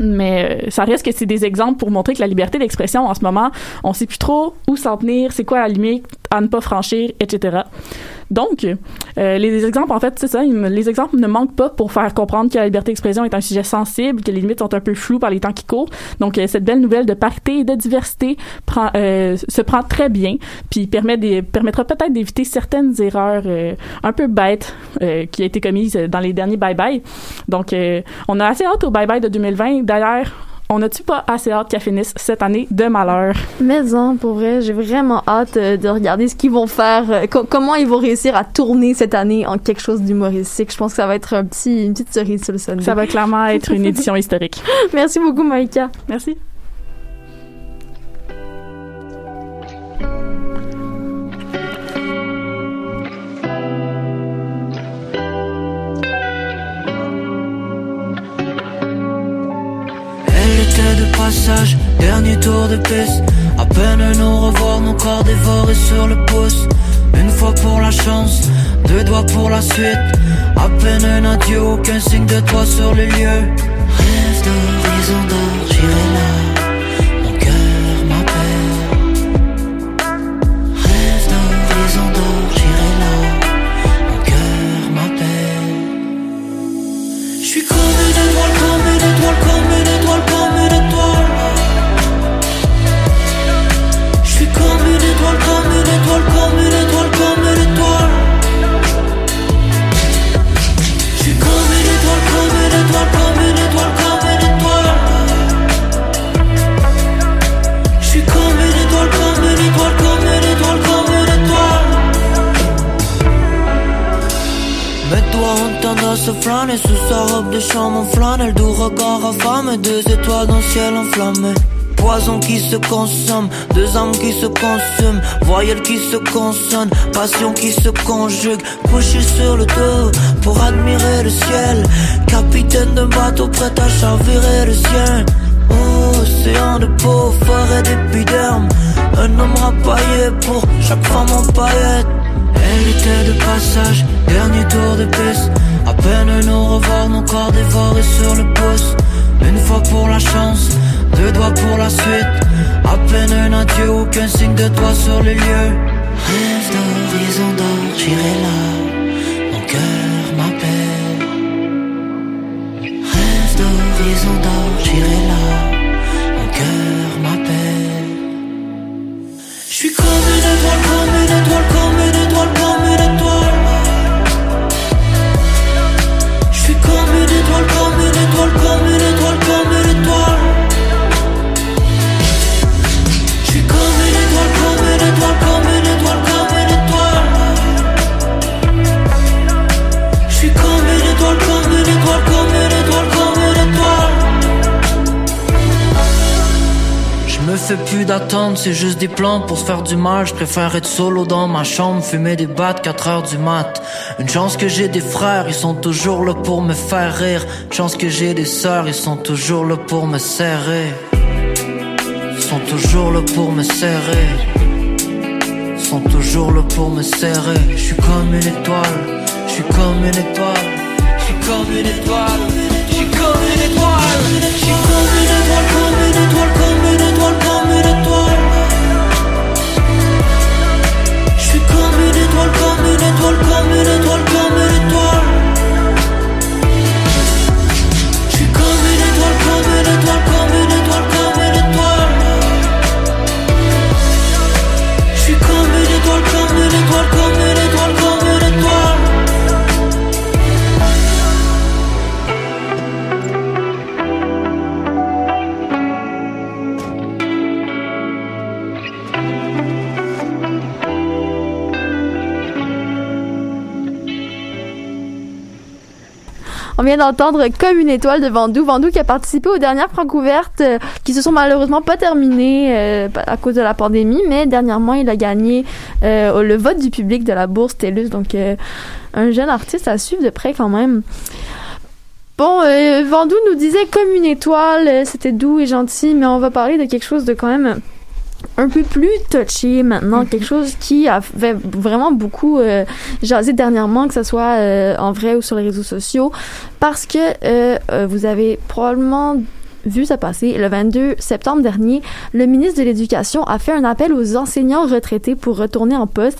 Speaker 10: Mais euh, ça reste que c'est des exemples pour montrer que la liberté d'expression, en ce moment, on sait plus trop où s'en tenir, c'est quoi la limite à ne pas franchir, etc. Donc, euh, les exemples, en fait, c'est ça, les exemples ne manquent pas pour faire comprendre que la liberté d'expression est un sujet sensible, que les limites sont un peu floues par les temps qui courent. Donc, euh, cette belle nouvelle de parité et de diversité prend, euh, se prend très bien, puis permet des, permettra peut-être d'éviter certaines erreurs euh, un peu bêtes euh, qui a été commises dans les derniers bye-bye. Donc, on a assez hâte au bye-bye de 2020. D'ailleurs, on n'a-tu pas assez hâte qu'elle finisse cette année de malheur?
Speaker 1: Mais en, pour vrai, j'ai vraiment hâte euh, de regarder ce qu'ils vont faire, euh, co- comment ils vont réussir à tourner cette année en quelque chose d'humoristique. Je pense que ça va être un petit, une petite cerise sur le sundae.
Speaker 10: Ça va clairement être une édition historique.
Speaker 1: Merci beaucoup, Maïka.
Speaker 10: Merci.
Speaker 11: Passage, dernier tour de piste. À peine nous revoir, nos corps dévorés sur le pouce. Une fois pour la chance, deux doigts pour la suite. À peine un adieu, aucun signe de toi sur le lieu. Rêve d'horizon d'or, j'irai là. Tendance flâner sous sa robe de chambre en flanelle Doux regard affamé, deux étoiles dans le ciel enflammé Poison qui se consomme, deux âmes qui se consument Voyelle qui se consonne, passion qui se conjugue. Couché sur le dos pour admirer le ciel. Capitaine d'un bateau prêt à chavirer le sien. Océan de peau, forêt d'épiderme. Un homme rapaillé pour chaque femme en paillettes. Elle était de passage, dernier tour de piste. Peine nous revoir, nos corps dévorés sur le pouce. Une fois pour la chance, deux doigts pour la suite. À peine un adieu, aucun signe de toi sur le lieu. Rêve d'horizon d'or, j'irai là. Mon cœur m'appelle. Rêve d'horizon d'or, j'irai là. Plus c'est juste des plans pour se faire du mal. Je préfère être solo dans ma chambre, fumer des battes 4 heures du mat. Une chance que j'ai des frères, ils sont toujours là pour me faire rire. Une chance que j'ai des sœurs, ils sont toujours là pour me serrer. Ils sont toujours là pour me serrer. Ils sont toujours là pour me serrer. Je suis comme une étoile, je suis comme une étoile, je suis comme une étoile, je suis comme une étoile, je suis comme une étoile, comme une étoile, comme une étoile, une étoile, comme une étoile.
Speaker 1: On vient d'entendre Comme une étoile de Vandou. Vandou qui a participé aux dernières francouvertes euh, qui se sont malheureusement pas terminées euh, à cause de la pandémie, mais dernièrement, il a gagné euh, le vote du public de la bourse TELUS. Donc, euh, un jeune artiste à suivre de près quand même. Bon, Vandou nous disait comme une étoile, c'était doux et gentil, mais on va parler de quelque chose de quand même un peu plus touché maintenant, quelque chose qui a fait vraiment beaucoup euh, jasé dernièrement, que ce soit euh, en vrai ou sur les réseaux sociaux, parce que euh, euh, vous avez probablement vu ça passer. Le 22 septembre dernier, le ministre de l'Éducation a fait un appel aux enseignants retraités pour retourner en poste.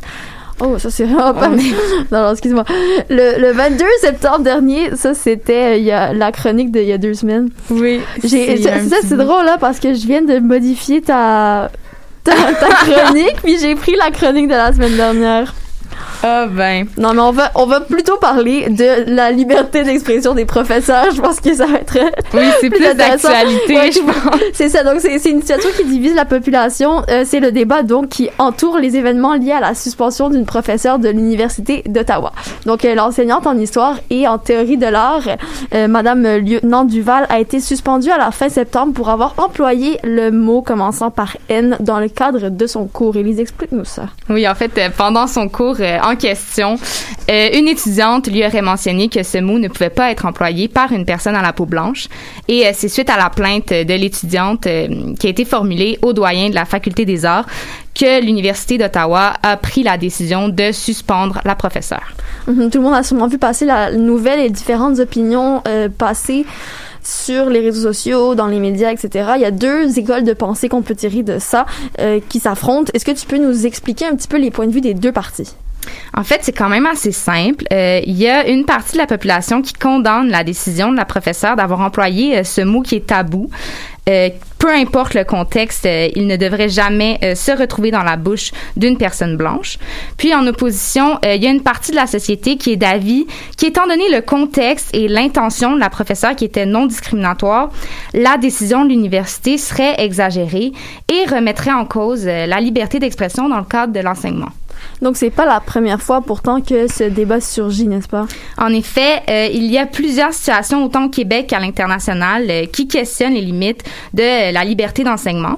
Speaker 1: Oh, ça c'est vraiment pas... non, non, excuse-moi. Le, le 22 septembre dernier, ça c'était il y a la chronique d'il y a deux semaines.
Speaker 10: Oui.
Speaker 1: J'ai, ça, c'est drôle là parce que je viens de modifier ta ta, ta chronique puis j'ai pris la chronique de la semaine dernière.
Speaker 10: Ah ben.
Speaker 1: Non mais on va on va plutôt parler de la liberté d'expression des professeurs. Je pense que ça va être
Speaker 10: Oui, c'est plus
Speaker 1: intéressant.
Speaker 10: d'actualité,
Speaker 1: Ouais,
Speaker 10: je pense.
Speaker 1: C'est ça. Donc c'est c'est une situation qui divise la population. Euh, c'est le débat donc qui entoure les événements liés à la suspension d'une professeure de l'université d'Ottawa. Donc euh, l'enseignante en histoire et en théorie de l'art, euh, Madame lieutenant Duval, a été suspendue à la fin septembre pour avoir employé le mot commençant par N dans le cadre de son cours. Élise, explique-nous ça.
Speaker 12: Oui, en fait, euh, pendant son cours euh, question, euh, une étudiante lui aurait mentionné que ce mot ne pouvait pas être employé par une personne à la peau blanche. Et euh, c'est suite à la plainte de l'étudiante euh, qui a été formulée au doyen de la Faculté des arts que l'Université d'Ottawa a pris la décision de suspendre la professeure.
Speaker 1: Mhm, Tout le monde a sûrement vu passer la nouvelle et différentes opinions passer sur les réseaux sociaux, dans les médias, etc. Il y a deux écoles de pensée qu'on peut tirer de ça qui s'affrontent. Est-ce que tu peux nous expliquer un petit peu les points de vue des deux parties?
Speaker 12: En fait, c'est quand même assez simple. Euh, Il y a une partie de la population qui condamne la décision de la professeure d'avoir employé euh, ce mot qui est tabou. Euh, peu importe le contexte, euh, il ne devrait jamais euh, se retrouver dans la bouche d'une personne blanche. Puis en opposition, il y a une partie de la société qui est d'avis qu'étant donné le contexte et l'intention de la professeure qui était non discriminatoire, la décision de l'université serait exagérée et remettrait en cause la liberté d'expression dans le cadre de l'enseignement.
Speaker 1: Donc, c'est pas la première fois pourtant que ce débat surgit, n'est-ce pas?
Speaker 12: En effet, euh, il y a plusieurs situations autant au Québec qu'à l'international euh, qui questionnent les limites de la liberté d'enseignement.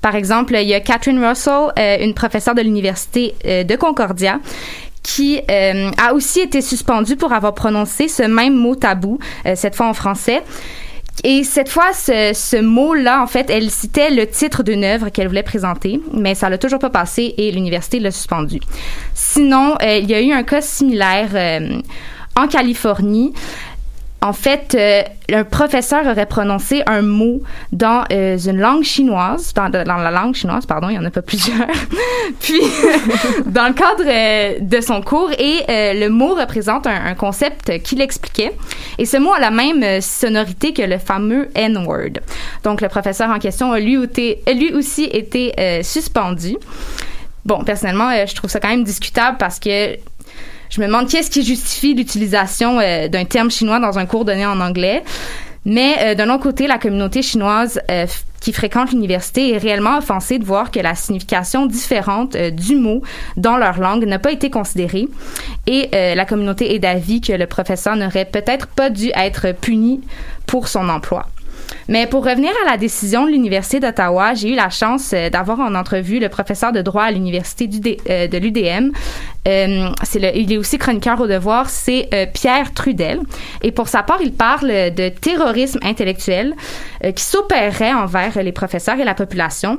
Speaker 12: Par exemple, il y a Catherine Russell, euh, une professeure de l'université de Concordia qui a aussi été suspendue pour avoir prononcé ce même mot tabou, cette fois en français. Et cette fois, ce, mot-là, en fait, elle citait le titre d'une œuvre qu'elle voulait présenter, mais ça l'a toujours pas passé et l'université l'a suspendu. Sinon, euh, il y a eu un cas similaire euh, en Californie. En fait, euh, un professeur aurait prononcé un mot dans euh, une langue chinoise, dans, la langue chinoise, pardon, il y en a pas plusieurs. Puis, dans le cadre euh, de son cours, et le mot représente un, concept qu'il expliquait. Et ce mot a la même sonorité que le fameux N-word. Donc, le professeur en question a lui, aussi été suspendu. Bon, personnellement, je trouve ça quand même discutable parce que je me demande qu'est-ce qui justifie l'utilisation euh, d'un terme chinois dans un cours donné en anglais. Mais euh, d'un autre côté, la communauté chinoise euh, qui fréquente l'université est réellement offensée de voir que la signification différente du mot dans leur langue n'a pas été considérée. Et la communauté est d'avis que le professeur n'aurait peut-être pas dû être puni pour son emploi. Mais pour revenir à la décision de l'Université d'Ottawa, j'ai eu la chance euh, d'avoir en entrevue le professeur de droit à l'Université de l'UDM. c'est il est aussi chroniqueur au devoir, c'est Pierre Trudel. Et pour sa part, il parle de terrorisme intellectuel qui s'opérerait envers les professeurs et la population.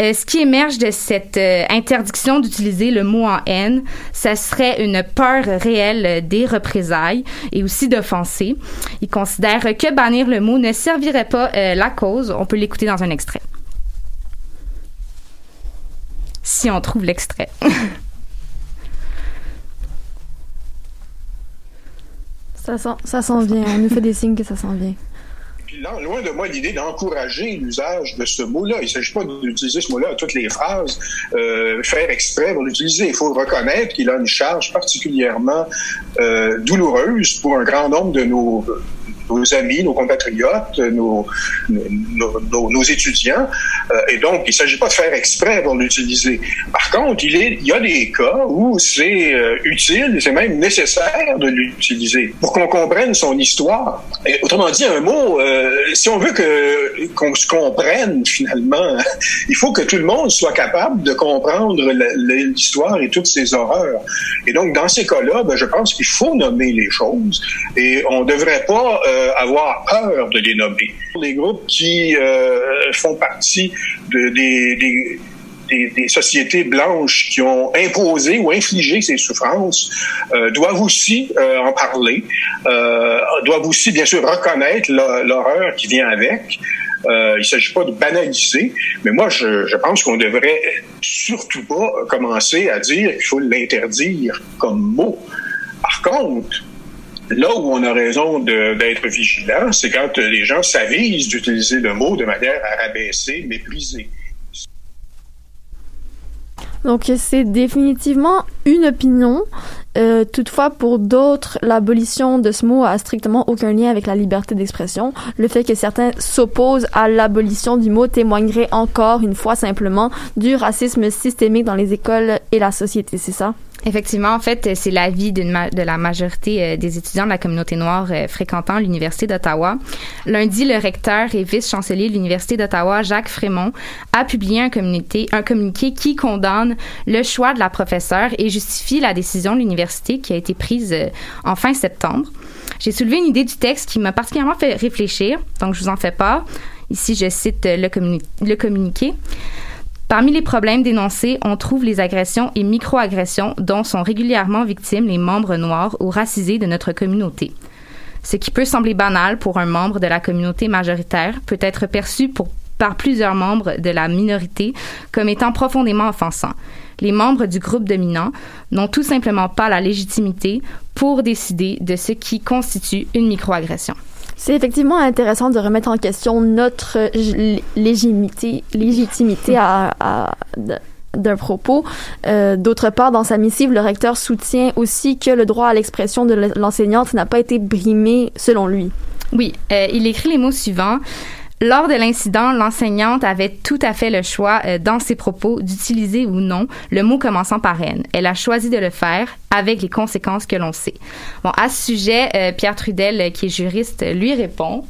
Speaker 12: Euh, ce qui émerge de cette euh, interdiction d'utiliser le mot en haine, ça serait une peur réelle des représailles et aussi d'offenser. Il considère que bannir le mot ne servirait pas euh, la cause. On peut l'écouter dans un extrait. Si on trouve l'extrait.
Speaker 1: ça, sent, ça sent bien. On nous fait des signes que ça sent bien
Speaker 13: loin de moi l'idée d'encourager l'usage de ce mot-là. Il ne s'agit pas d'utiliser ce mot-là à toutes les phrases, euh, faire exprès pour l'utiliser. Il faut reconnaître qu'il a une charge particulièrement euh, douloureuse pour un grand nombre de nos nos amis, nos compatriotes, nos, nos, étudiants. Euh, et donc, il ne s'agit pas de faire exprès pour l'utiliser. Par contre, il, y a des cas où c'est euh, utile, c'est même nécessaire de l'utiliser pour qu'on comprenne son histoire. Autrement dit, un mot, euh, si on veut que qu'on se comprenne finalement, il faut que tout le monde soit capable de comprendre l'histoire et toutes ses horreurs. Et donc, dans ces cas-là, ben, je pense qu'il faut nommer les choses et on ne devrait pas avoir peur de les nommer. Les groupes qui euh, font partie de, des, des, des, sociétés blanches qui ont imposé ou infligé ces souffrances euh, doivent aussi en parler, doivent aussi bien sûr reconnaître l'horreur qui vient avec. il ne s'agit pas de banaliser, mais moi je, je pense qu'on devrait surtout pas commencer à dire qu'il faut l'interdire comme mot. Par contre, Là où on a raison d'être vigilant, c'est quand les gens s'avisent d'utiliser le mot de manière à rabaisser, mépriser.
Speaker 1: Donc c'est définitivement une opinion. Euh, toutefois, pour d'autres, l'abolition de ce mot a strictement aucun lien avec la liberté d'expression. Le fait que certains s'opposent à l'abolition du mot témoignerait encore une fois simplement du racisme systémique dans les écoles et la société, c'est ça?
Speaker 12: Effectivement, en fait, c'est l'avis de la majorité euh, des étudiants de la communauté noire euh, fréquentant l'Université d'Ottawa. Lundi, le recteur et vice-chancelier de l'Université d'Ottawa, Jacques Frémont, a publié un communiqué, un communiqué qui condamne le choix de la professeure et justifie la décision de l'université qui a été prise euh, en fin septembre. J'ai soulevé une idée du texte qui m'a particulièrement fait réfléchir, donc je vous en fais pas. Ici, je cite le communiqué. Parmi les problèmes dénoncés, on trouve les agressions et microagressions dont sont régulièrement victimes les membres noirs ou racisés de notre communauté. Ce qui peut sembler banal pour un membre de la communauté majoritaire peut être perçu par plusieurs membres de la minorité comme étant profondément offensant. Les membres du groupe dominant n'ont tout simplement pas la légitimité pour décider de ce qui constitue une microagression.
Speaker 1: C'est effectivement intéressant de remettre en question notre légitimité, à, d'un propos. Euh, d'autre part, dans sa missive, le recteur soutient aussi que le droit à l'expression de l'enseignante n'a pas été brimé selon lui.
Speaker 12: Oui, euh, il écrit les mots suivants. Lors de l'incident, l'enseignante avait tout à fait le choix euh, dans ses propos d'utiliser ou non le mot commençant par haine. Elle a choisi de le faire avec les conséquences que l'on sait. Bon, à ce sujet, euh, Pierre Trudel, euh, qui est juriste, lui répond.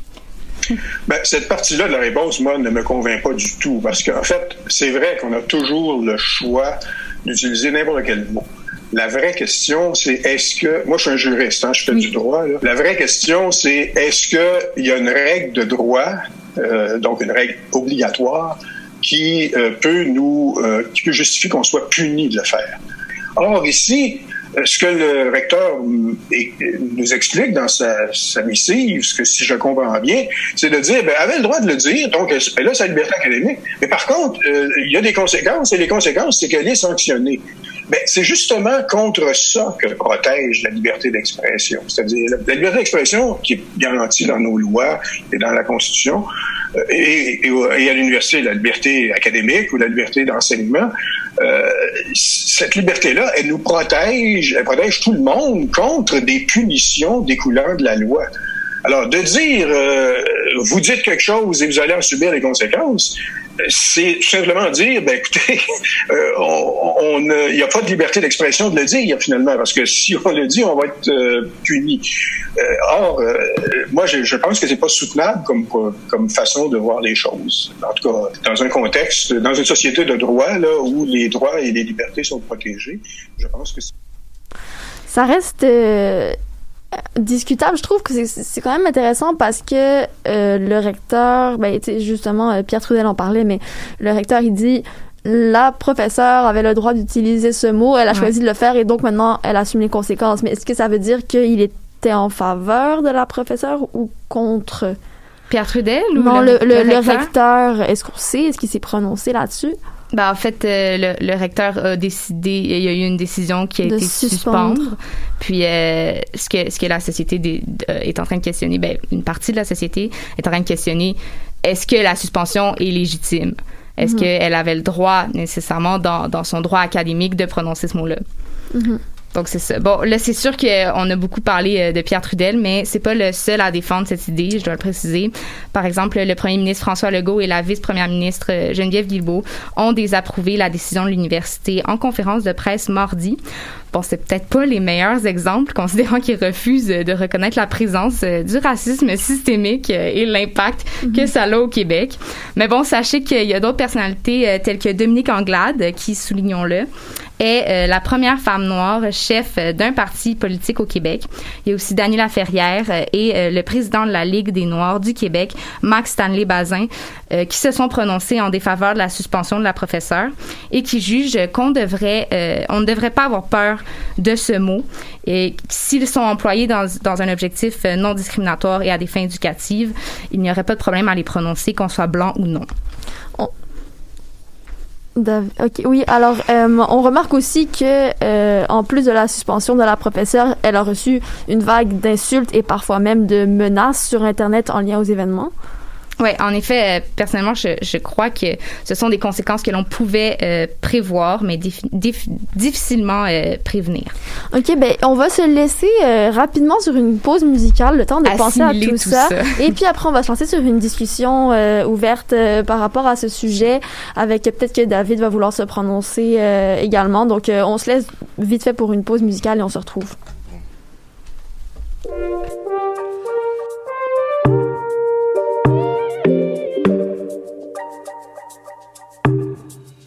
Speaker 13: Ben, cette partie-là de la réponse, moi, ne me convainc pas du tout, parce qu'en fait, c'est vrai qu'on a toujours le choix d'utiliser n'importe quel mot. La vraie question, c'est est-ce que, moi je suis un juriste, hein, je fais du droit, là. la vraie question, c'est est-ce qu'il y a une règle de droit euh, donc une règle obligatoire qui euh, peut nous, euh, justifier qu'on soit puni de le faire. Or ici, ce que le recteur nous explique dans sa, sa missive, ce que si je comprends bien, c'est de dire, ben, avait le droit de le dire, donc là, c'est la liberté académique. Mais par contre, il y a des conséquences, et les conséquences, c'est qu'elle est sanctionnée. Ben, c'est justement contre ça que protège la liberté d'expression. C'est-à-dire la, liberté d'expression qui est garantie dans nos lois et dans la Constitution, euh, et, et, à l'université, la liberté académique ou la liberté d'enseignement, euh, cette liberté-là, elle nous protège, elle protège tout le monde contre des punitions découlant de la loi. Alors, de dire, euh, vous dites quelque chose et vous allez en subir les conséquences, c'est tout simplement dire, ben écoutez, euh, on, il n'y a pas de liberté d'expression de le dire finalement, parce que si on le dit, on va être euh, puni. Euh, or, moi, je, je, pense que c'est pas soutenable comme comme façon de voir les choses. En tout cas, dans un contexte, dans une société de droit là où les droits et les libertés sont protégés, je pense que
Speaker 1: ça reste discutable. Je trouve que c'est quand même intéressant parce que euh, le recteur, ben, justement, euh, Pierre Trudel en parlait, mais le recteur, il dit la professeure avait le droit d'utiliser ce mot, elle a choisi de le faire et donc maintenant elle assume les conséquences. Mais est-ce que ça veut dire qu'il était en faveur de la professeure ou contre?
Speaker 12: Pierre Trudel ou
Speaker 1: non le, le recteur Est-ce qu'on sait? Est-ce qu'il s'est prononcé là-dessus?
Speaker 12: Ben, en fait, euh, le, le, recteur a décidé, il y a eu une décision qui a été suspendre. Puis, euh, ce que ce que la société est en train de questionner, ben, une partie de la société est en train de questionner, est-ce que la suspension est légitime? Est-ce mm-hmm. qu'elle avait le droit, nécessairement, dans, dans son droit académique, de prononcer ce mot-là? Mm-hmm. Donc c'est ça. Bon, là c'est sûr qu'on a beaucoup parlé euh, de Pierre Trudel, mais c'est pas le seul à défendre cette idée, je dois le préciser. Par exemple, le premier ministre François Legault et la vice-première ministre euh, Geneviève Guilbeault ont désapprouvé la décision de l'université en conférence de presse mardi. Bon, c'est peut-être pas les meilleurs exemples, considérant qu'ils refusent de reconnaître la présence euh, du racisme systémique et l'impact mhm. que ça a au Québec. Mais bon, sachez qu'il y a d'autres personnalités telles que Dominique Anglade, qui, soulignons-le, est euh, la première femme noire chef euh, d'un parti politique au Québec. Il y a aussi Daniela Ferrière euh, et le président de la Ligue des Noirs du Québec, Max Stanley Bazin, qui se sont prononcés en défaveur de la suspension de la professeure et qui jugent qu'on devrait, on ne devrait pas avoir peur de ce mot et s'ils sont employés dans, dans un objectif non discriminatoire et à des fins éducatives, il n'y aurait pas de problème à les prononcer, qu'on soit blanc ou non.
Speaker 1: Oui. Alors, euh, on remarque aussi que, euh, en plus de la suspension de la professeure, elle a reçu une vague d'insultes et parfois même de menaces sur Internet en lien aux événements.
Speaker 12: Oui, en effet, euh, personnellement, je, je, crois que ce sont des conséquences que l'on pouvait euh, prévoir, mais difficilement euh, prévenir.
Speaker 1: OK, ben on va se laisser rapidement sur une pause musicale, le temps de penser à tout, ça. Et puis après, on va se lancer sur une discussion ouverte par rapport à ce sujet, avec peut-être que David va vouloir se prononcer également. Donc, on se laisse vite fait pour une pause musicale et on se retrouve.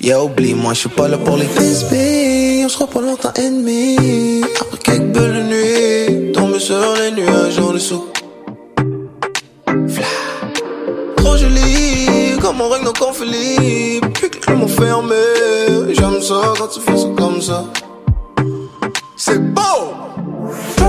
Speaker 14: Yeah, oublie, moi je suis pas là pour les frisbees. On sera pas longtemps ennemis. Après quelques belles nuits, tomber sur les nuages en dessous. Fla. Trop joli, comme on règne nos conflits. Puis que les m'ont fermé. J'aime ça quand tu fais ça comme ça. C'est beau!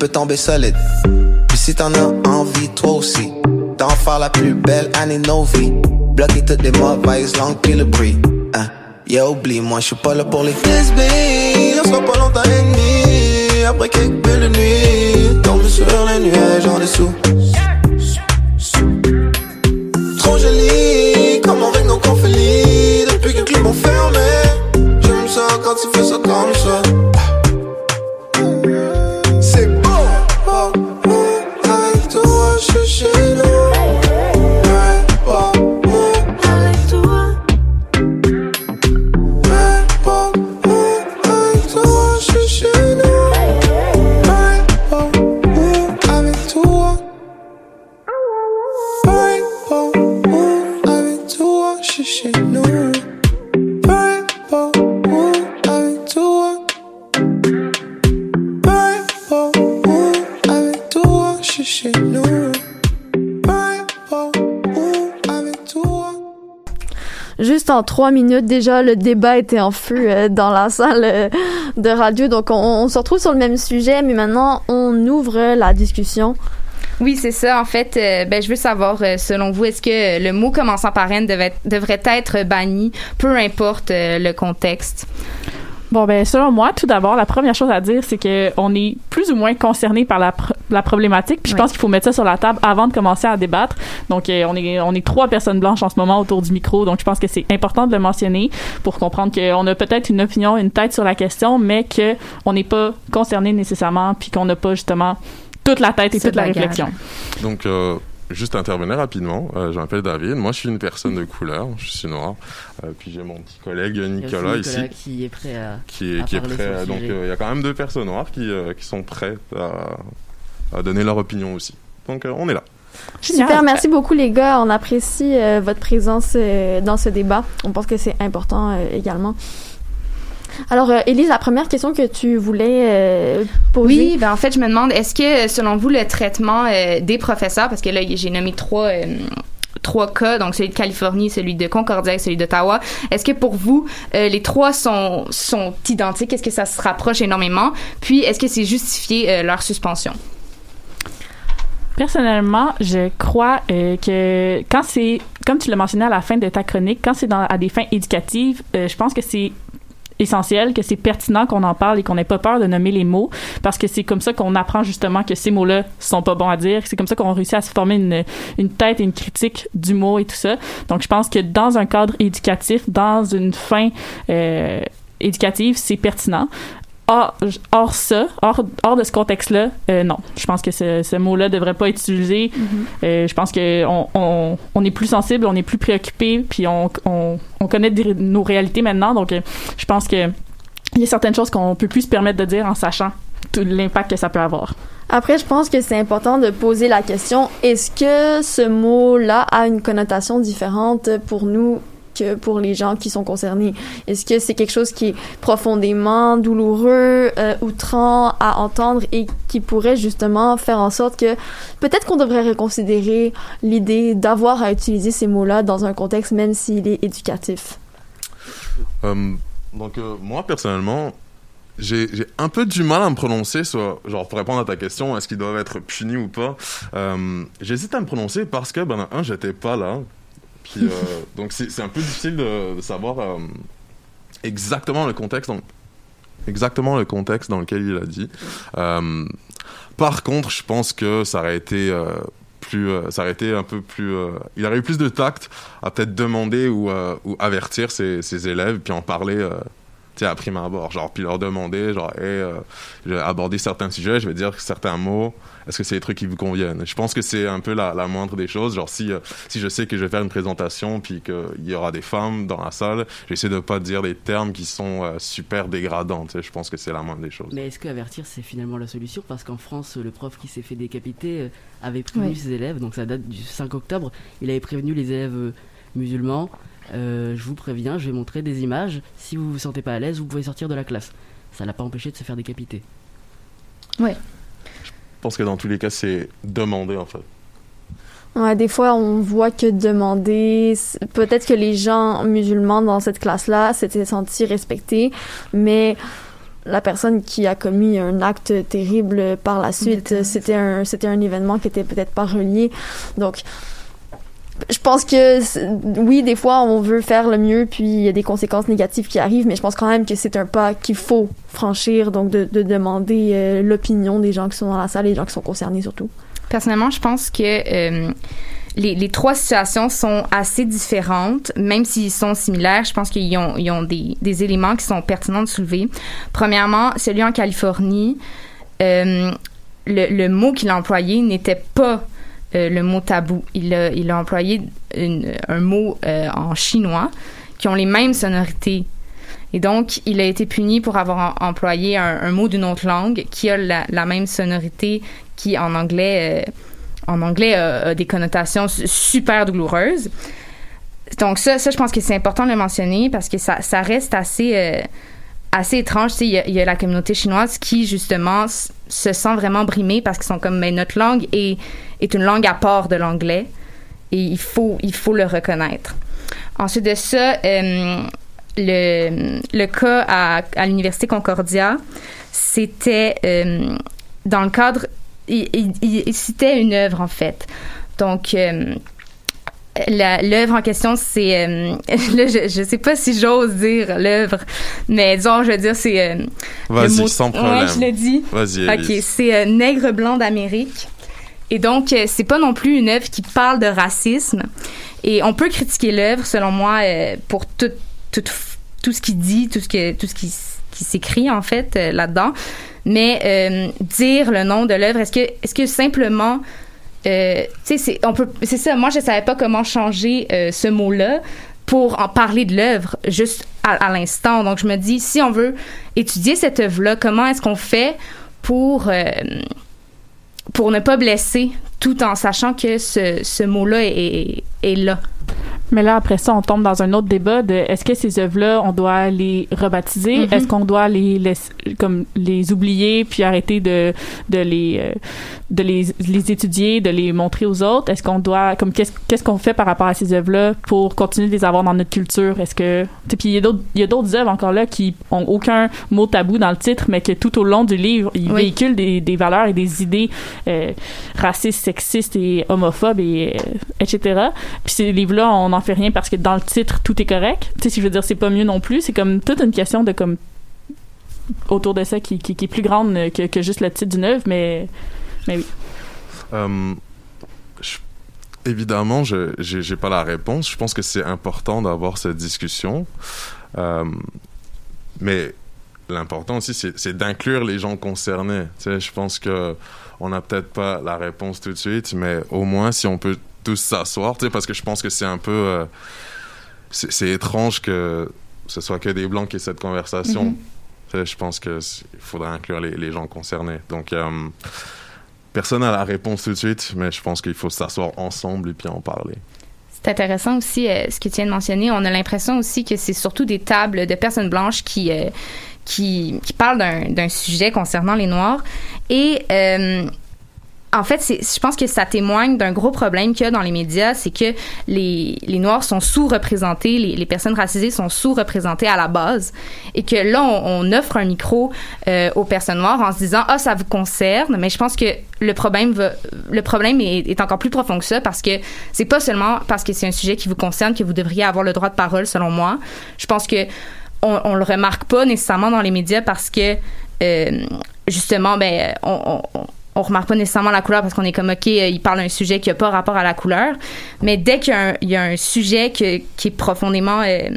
Speaker 14: Peux tomber solide. Puis si t'en as envie, toi aussi, d'en faire la plus belle année de nos vies. Bloquer toutes les mauvaises langues puis le bruit. Hein. Yeah, oublie, moi je suis pas là pour les frisbees. On sera pas longtemps ennemis. Après quelques belles nuits, tombe sur les nuages en dessous. Trop joli,
Speaker 1: en trois minutes. Déjà, le débat était en feu euh, dans la salle euh, de radio. Donc, on, se retrouve sur le même sujet, mais maintenant, on ouvre la discussion.
Speaker 12: Oui, c'est ça. En fait, euh, ben, je veux savoir, selon vous, est-ce que le mot commençant par N devait, devrait être banni, peu importe le contexte?
Speaker 10: Bon, ben, selon moi, tout d'abord, la première chose à dire, c'est que on est plus ou moins concerné par la, pr- la problématique. Puis je
Speaker 12: Oui.
Speaker 10: pense qu'il faut mettre ça sur la table avant de commencer à débattre. Donc, euh, on est on est trois personnes blanches en ce moment autour du micro. Donc, je pense que c'est important de le mentionner pour comprendre qu'on a peut-être une opinion, une tête sur la question, mais que on n'est pas concerné nécessairement, puis qu'on n'a pas justement toute la tête et toute la réflexion.
Speaker 15: Donc, euh, juste intervenir rapidement. Euh, je m'appelle David. Moi, je suis une personne de couleur. Je suis noir. Euh, puis j'ai mon petit collègue
Speaker 5: Il y a aussi
Speaker 15: Nicolas, ici.
Speaker 5: Qui est prêt à,
Speaker 15: qui est,
Speaker 5: à
Speaker 15: qui est
Speaker 5: parler
Speaker 15: prêt. à- Donc, euh, il y a quand même deux personnes noires qui, euh, qui sont prêtes à, à donner leur opinion aussi. Donc, euh, on est là.
Speaker 1: Super, merci beaucoup les gars. On apprécie euh, votre présence euh, dans ce débat. On pense que c'est important euh, également. Alors, euh, Élise, la première question que tu voulais euh, poser?
Speaker 12: Oui, ben en fait, je me demande, est-ce que, selon vous, le traitement euh, des professeurs, parce que là, j'ai nommé trois... euh, trois cas, donc celui de Californie, celui de Concordia et celui d'Ottawa. Est-ce que pour vous, euh, les trois sont, sont identiques? Est-ce que ça se rapproche énormément? Puis, est-ce que c'est justifié euh, leur suspension?
Speaker 10: Personnellement, je crois euh, que quand c'est, comme tu l'as mentionné à la fin de ta chronique, quand c'est à des fins éducatives, euh, je pense que c'est essentiel, que c'est pertinent qu'on en parle et qu'on n'ait pas peur de nommer les mots, parce que c'est comme ça qu'on apprend justement que ces mots-là sont pas bons à dire. C'est comme ça qu'on réussit à se former une, une tête et une critique du mot et tout ça. Donc, je pense que dans un cadre éducatif, dans une fin euh, éducative, c'est pertinent. Hors, hors ça, hors, hors de ce contexte-là, euh, non. Je pense que ce, ce mot-là devrait pas être utilisé. Euh, je pense que on, on, est plus sensible, on est plus préoccupé, puis on, on, on connaît des- nos réalités maintenant. Donc, euh, je pense que il y a certaines choses qu'on peut plus se permettre de dire en sachant tout l'impact que ça peut avoir.
Speaker 1: Après, je pense que c'est important de poser la question est-ce que ce mot-là a une connotation différente pour nous que pour les gens qui sont concernés Est-ce que c'est quelque chose qui est profondément douloureux, euh, outrant à entendre et qui pourrait justement faire en sorte que peut-être qu'on devrait reconsidérer l'idée d'avoir à utiliser ces mots-là dans un contexte même s'il est éducatif?
Speaker 15: Euh, donc, euh, moi, personnellement, j'ai un peu du mal à me prononcer sur, genre, pour répondre à ta question, est-ce qu'ils doivent être punis ou pas J'hésite à me prononcer parce que, ben, un, j'étais pas là. Euh, donc, c'est un peu difficile de, savoir euh, exactement le contexte. dans- exactement le contexte dans lequel il a dit. Euh, par contre, je pense que ça aurait été plus, euh, été un peu plus, il aurait eu plus de tact à peut-être demander ou, ou avertir ses, ses élèves puis en parler. Tu sais, à prime abord, genre, puis leur demander, genre, hey, euh, je vais aborder certains sujets, je vais dire certains mots, est-ce que c'est des trucs qui vous conviennent? Je pense que c'est un peu la, la moindre des choses, genre, si, euh, si je sais que je vais faire une présentation, puis qu'il y aura des femmes dans la salle, j'essaie de pas dire des termes qui sont euh, super dégradants, tu sais, je pense que c'est la moindre des choses.
Speaker 5: Mais est-ce qu'avertir, c'est finalement la solution? Parce qu'en France, le prof qui s'est fait décapiter avait prévenu
Speaker 1: Oui.
Speaker 5: ses élèves, donc ça date du 5 octobre, il avait prévenu les élèves musulmans, euh, je vous préviens, je vais montrer des images, si vous vous sentez pas à l'aise, vous pouvez sortir de la classe. Ça l'a pas empêché de se faire décapiter.
Speaker 1: Ouais.
Speaker 15: Je pense que dans tous les cas, c'est demander, en fait.
Speaker 1: Ouais, des fois, on voit que demander, peut-être que les gens musulmans dans cette classe-là s'étaient sentis respectés, mais la personne qui a commis un acte terrible par la suite, c'était un, c'était un événement qui était peut-être pas relié. Donc, je pense que oui, des fois, on veut faire le mieux, puis il y a des conséquences négatives qui arrivent, mais je pense quand même que c'est un pas qu'il faut franchir, donc de, de demander euh, l'opinion des gens qui sont dans la salle et des gens qui sont concernés surtout.
Speaker 12: Personnellement, je pense que euh, les, trois situations sont assez différentes, même s'ils sont similaires. Je pense qu'ils ont, des, éléments qui sont pertinents de soulever. Premièrement, celui en Californie, euh, le, le mot qu'il a employé n'était pas le mot tabou. Il a, il a employé un mot euh, en chinois qui ont les mêmes sonorités. Et donc, il a été puni pour avoir em- employé un, mot d'une autre langue qui a la, même sonorité qui, en anglais, euh, en anglais a, des connotations su- super douloureuses. Donc ça, ça, je pense que c'est important de le mentionner parce que ça, ça reste assez, euh, assez étrange. Il y, a, la communauté chinoise qui, justement, se sent vraiment brimée parce qu'ils sont comme, mais notre langue est, est une langue à part de l'anglais et il faut, il faut le reconnaître. Ensuite de ça, euh, le, le cas à, à l'Université Concordia, c'était euh, dans le cadre... Il citait une œuvre, en fait. Donc... Euh, l'œuvre en question, c'est euh, là, je, je sais pas si j'ose dire l'œuvre, mais disons, je veux dire, c'est euh,
Speaker 15: Vas-y, sans problème.
Speaker 12: Ouais, je le dis.
Speaker 15: Vas-y.
Speaker 12: Ok, c'est euh, Nègre blanc d'Amérique. Et donc, euh, c'est pas non plus une œuvre qui parle de racisme. Et on peut critiquer l'œuvre, selon moi, pour tout, tout, tout ce qu'il dit, tout ce que tout ce qui, qui s'écrit en fait euh, là-dedans. Mais euh, dire le nom de l'œuvre, est-ce que est-ce que simplement euh, c'est ça. Moi, je savais pas comment changer euh, ce mot-là pour en parler de l'œuvre juste à, l'instant. Donc, je me dis, si on veut étudier cette œuvre-là, comment est-ce qu'on fait pour euh, ne pas blesser, tout en sachant que ce, ce mot-là est, est là?
Speaker 10: Mais là, après ça, on tombe dans un autre débat de est-ce que ces œuvres-là, on doit les rebaptiser?
Speaker 12: Mhm.
Speaker 10: Est-ce qu'on doit les comme les oublier puis arrêter de, de les, euh, de les, les étudier, de les montrer aux autres? Est-ce qu'on doit, comme, qu'est-ce, qu'on fait par rapport à ces œuvres-là pour continuer de les avoir dans notre culture? Est-ce que, puis il y a d'autres, il y a d'autres œuvres encore là qui ont aucun mot tabou dans le titre, mais que tout au long du livre, ils
Speaker 12: Oui.
Speaker 10: véhiculent des, des valeurs et des idées euh, racistes, sexistes et homophobes et euh, etc. Puis ces livres-là, on n'en fait rien parce que dans le titre, tout est correct. Tu sais, si je veux dire, c'est pas mieux non plus. C'est comme toute une question de comme autour de ça qui, qui, qui est plus grande que, que juste le titre d'une œuvre, mais mais oui.
Speaker 15: Je- évidemment, je j'ai pas la réponse. Je pense que c'est important d'avoir cette discussion, Euh, mais l'important aussi, c'est d'inclure les gens concernés. Tu sais, je pense que on n'a peut-être pas la réponse tout de suite, mais au moins si on peut tous s'asseoir, tu sais, parce que je pense que c'est un peu, euh, c'est étrange que ce soit que des blancs qui aient cette conversation.
Speaker 12: Mhm.
Speaker 15: Je pense que c'est- il faudrait inclure les, les gens concernés. Donc euh, Personne n'a la réponse tout de suite, mais je pense qu'il faut s'asseoir ensemble et puis en parler.
Speaker 12: C'est intéressant aussi euh, ce que tu viens de mentionner. On a l'impression aussi que c'est surtout des tables de personnes blanches qui euh, qui, qui parlent d'un d'un sujet concernant les Noirs. Et euh, en fait, je pense que ça témoigne d'un gros problème qu'il y a dans les médias, c'est que les, Noirs sont sous-représentés, les, personnes racisées sont sous-représentées à la base, et que là, on, offre un micro euh, aux personnes noires en se disant ah ça vous concerne, mais je pense que le problème est, encore plus profond que ça parce que c'est pas seulement parce que c'est un sujet qui vous concerne que vous devriez avoir le droit de parole selon moi. Je pense que on, le remarque pas nécessairement dans les médias parce que euh, justement ben on, on remarque pas nécessairement la couleur parce qu'on est comme ok euh, il parle d'un sujet qui a pas rapport à la couleur. Mais dès qu'il y a un, sujet qui est profondément euh,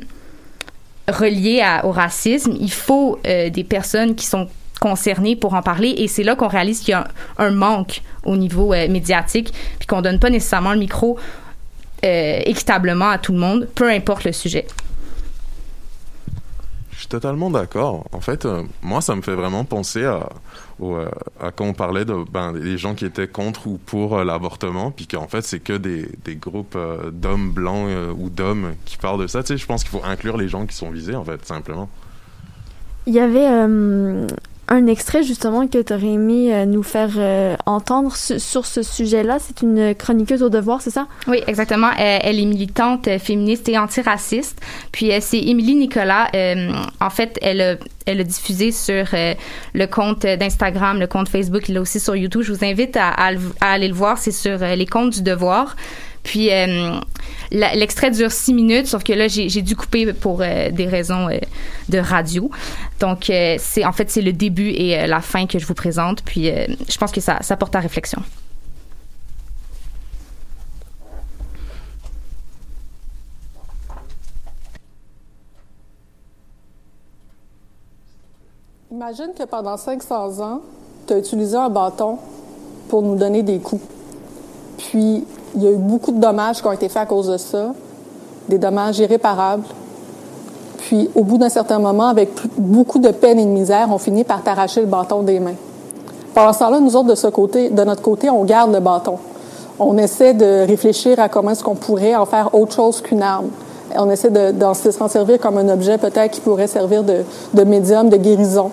Speaker 12: relié au racisme il faut euh, des personnes qui sont concernées pour en parler. Et c'est là qu'on réalise qu'il y a un, manque au niveau médiatique puis qu'on donne pas nécessairement le micro équitablement à tout le monde peu importe le sujet.
Speaker 15: Je suis totalement d'accord. En fait, moi, ça me fait vraiment penser à, euh, à quand on parlait de ben, des gens qui étaient contre ou pour euh, l'avortement, puis qu'en fait, c'est que des, groupes euh, d'hommes blancs ou d'hommes qui parlent de ça. Tu sais, je pense qu'il faut inclure les gens qui sont visés, en fait, simplement.
Speaker 1: Il y avait un extrait justement que tu aurais aimé nous faire euh, entendre su- sur ce sujet-là. C'est une chroniqueuse au devoir, c'est ça?
Speaker 12: Oui, exactement. Euh, elle est militante euh, féministe et antiraciste. Puis c'est Émilie Nicolas. En fait, elle a, elle diffusé sur le compte d'Instagram, le compte Facebook, il est aussi sur YouTube. Je vous invite à, à le- à aller le voir. C'est sur les comptes du devoir. Puis la- l'extrait dure six minutes, sauf que là j'ai dû couper pour euh, des raisons euh, de radio. Donc euh, c'est en fait c'est le début et la fin que je vous présente. Puis je pense que ça, ça porte à réflexion.
Speaker 16: Imagine que pendant 500 ans, tu as utilisé un bâton pour nous donner des coups. Puis, il y a eu beaucoup de dommages qui ont été faits à cause de ça, des dommages irréparables. Puis, au bout d'un certain moment, avec beaucoup de peine et de misère, on finit par t'arracher le bâton des mains. Pendant ce temps-là, nous autres, de, ce côté, de notre côté, on garde le bâton. On essaie de réfléchir à comment est-ce qu'on pourrait en faire autre chose qu'une arme. On essaie de, s'en servir comme un objet peut-être qui pourrait servir de, médium, de guérison.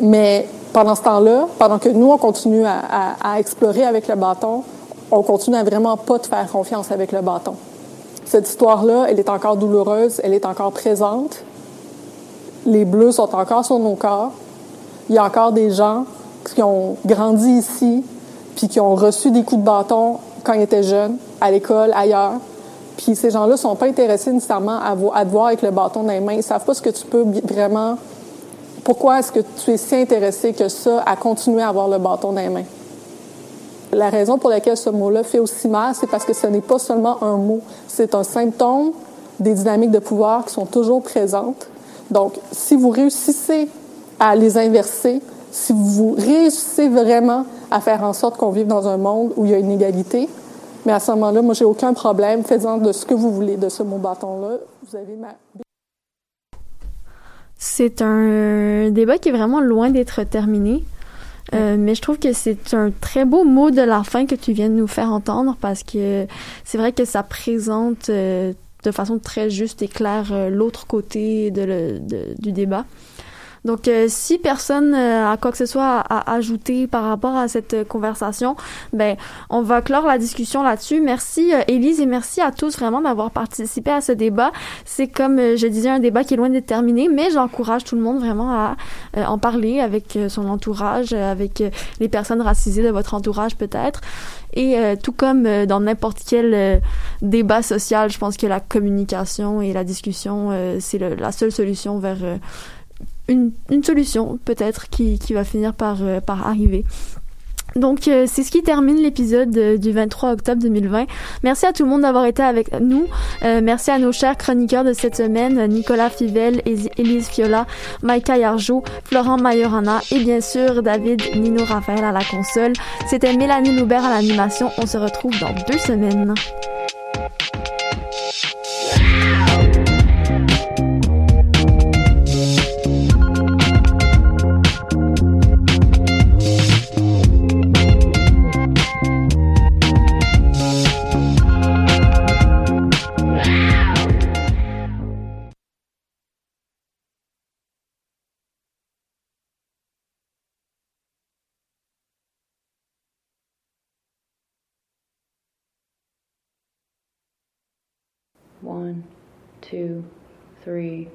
Speaker 16: Mais pendant ce temps-là, pendant que nous, on continue à explorer avec le bâton, on continue à vraiment pas te faire confiance avec le bâton. Cette histoire-là, elle est encore douloureuse, elle est encore présente. Les bleus sont encore sur nos corps. Il y a encore des gens qui ont grandi ici, puis qui ont reçu des coups de bâton quand ils étaient jeunes, à l'école, ailleurs. Puis ces gens-là sont pas intéressés nécessairement à, te voir avec le bâton dans les mains. Ils savent pas ce que tu peux vraiment. Pourquoi est-ce que tu es si intéressé que ça à continuer à avoir le bâton dans les mains? La raison pour laquelle ce mot-là fait aussi mal, c'est parce que ce n'est pas seulement un mot, c'est un symptôme des dynamiques de pouvoir qui sont toujours présentes. Donc, si vous réussissez à les inverser, si vous réussissez vraiment à faire en sorte qu'on vive dans un monde où il y a une égalité, mais à ce moment-là, moi, j'ai aucun problème. Faites-en de ce que vous voulez de ce mot bâton-là. Vous avez ma.
Speaker 1: C'est un débat qui est vraiment loin d'être terminé. Euh, mais je trouve que c'est un très beau mot de la fin que tu viens de nous faire entendre parce que c'est vrai que ça présente euh, de façon très juste et claire euh, l'autre côté de le, de, du débat. Donc, euh, si personne euh, a quoi que ce soit à, ajouter par rapport à cette euh, conversation, ben, on va clore la discussion là-dessus. Merci, Élise, et merci à tous vraiment d'avoir participé à ce débat. C'est comme je disais, un débat qui est loin d'être terminé, mais j'encourage tout le monde vraiment à en parler avec son entourage, avec les personnes racisées de votre entourage peut-être. Et tout comme dans n'importe quel débat social, je pense que la communication et la discussion, c'est la seule solution vers une, solution peut-être qui, qui va finir par, euh, par arriver. Donc, euh, c'est ce qui termine l'épisode euh, du 23 octobre 2020. Merci à tout le monde d'avoir été avec nous. merci à nos chers chroniqueurs de cette semaine, Nicolas Fivel, Élise Fiola, Maïka Yarjo, Florent Majorana et bien sûr David Nino Raphaël à la console. C'était Mélanie Loubert à l'animation. On se retrouve dans deux semaines.
Speaker 17: Two, three,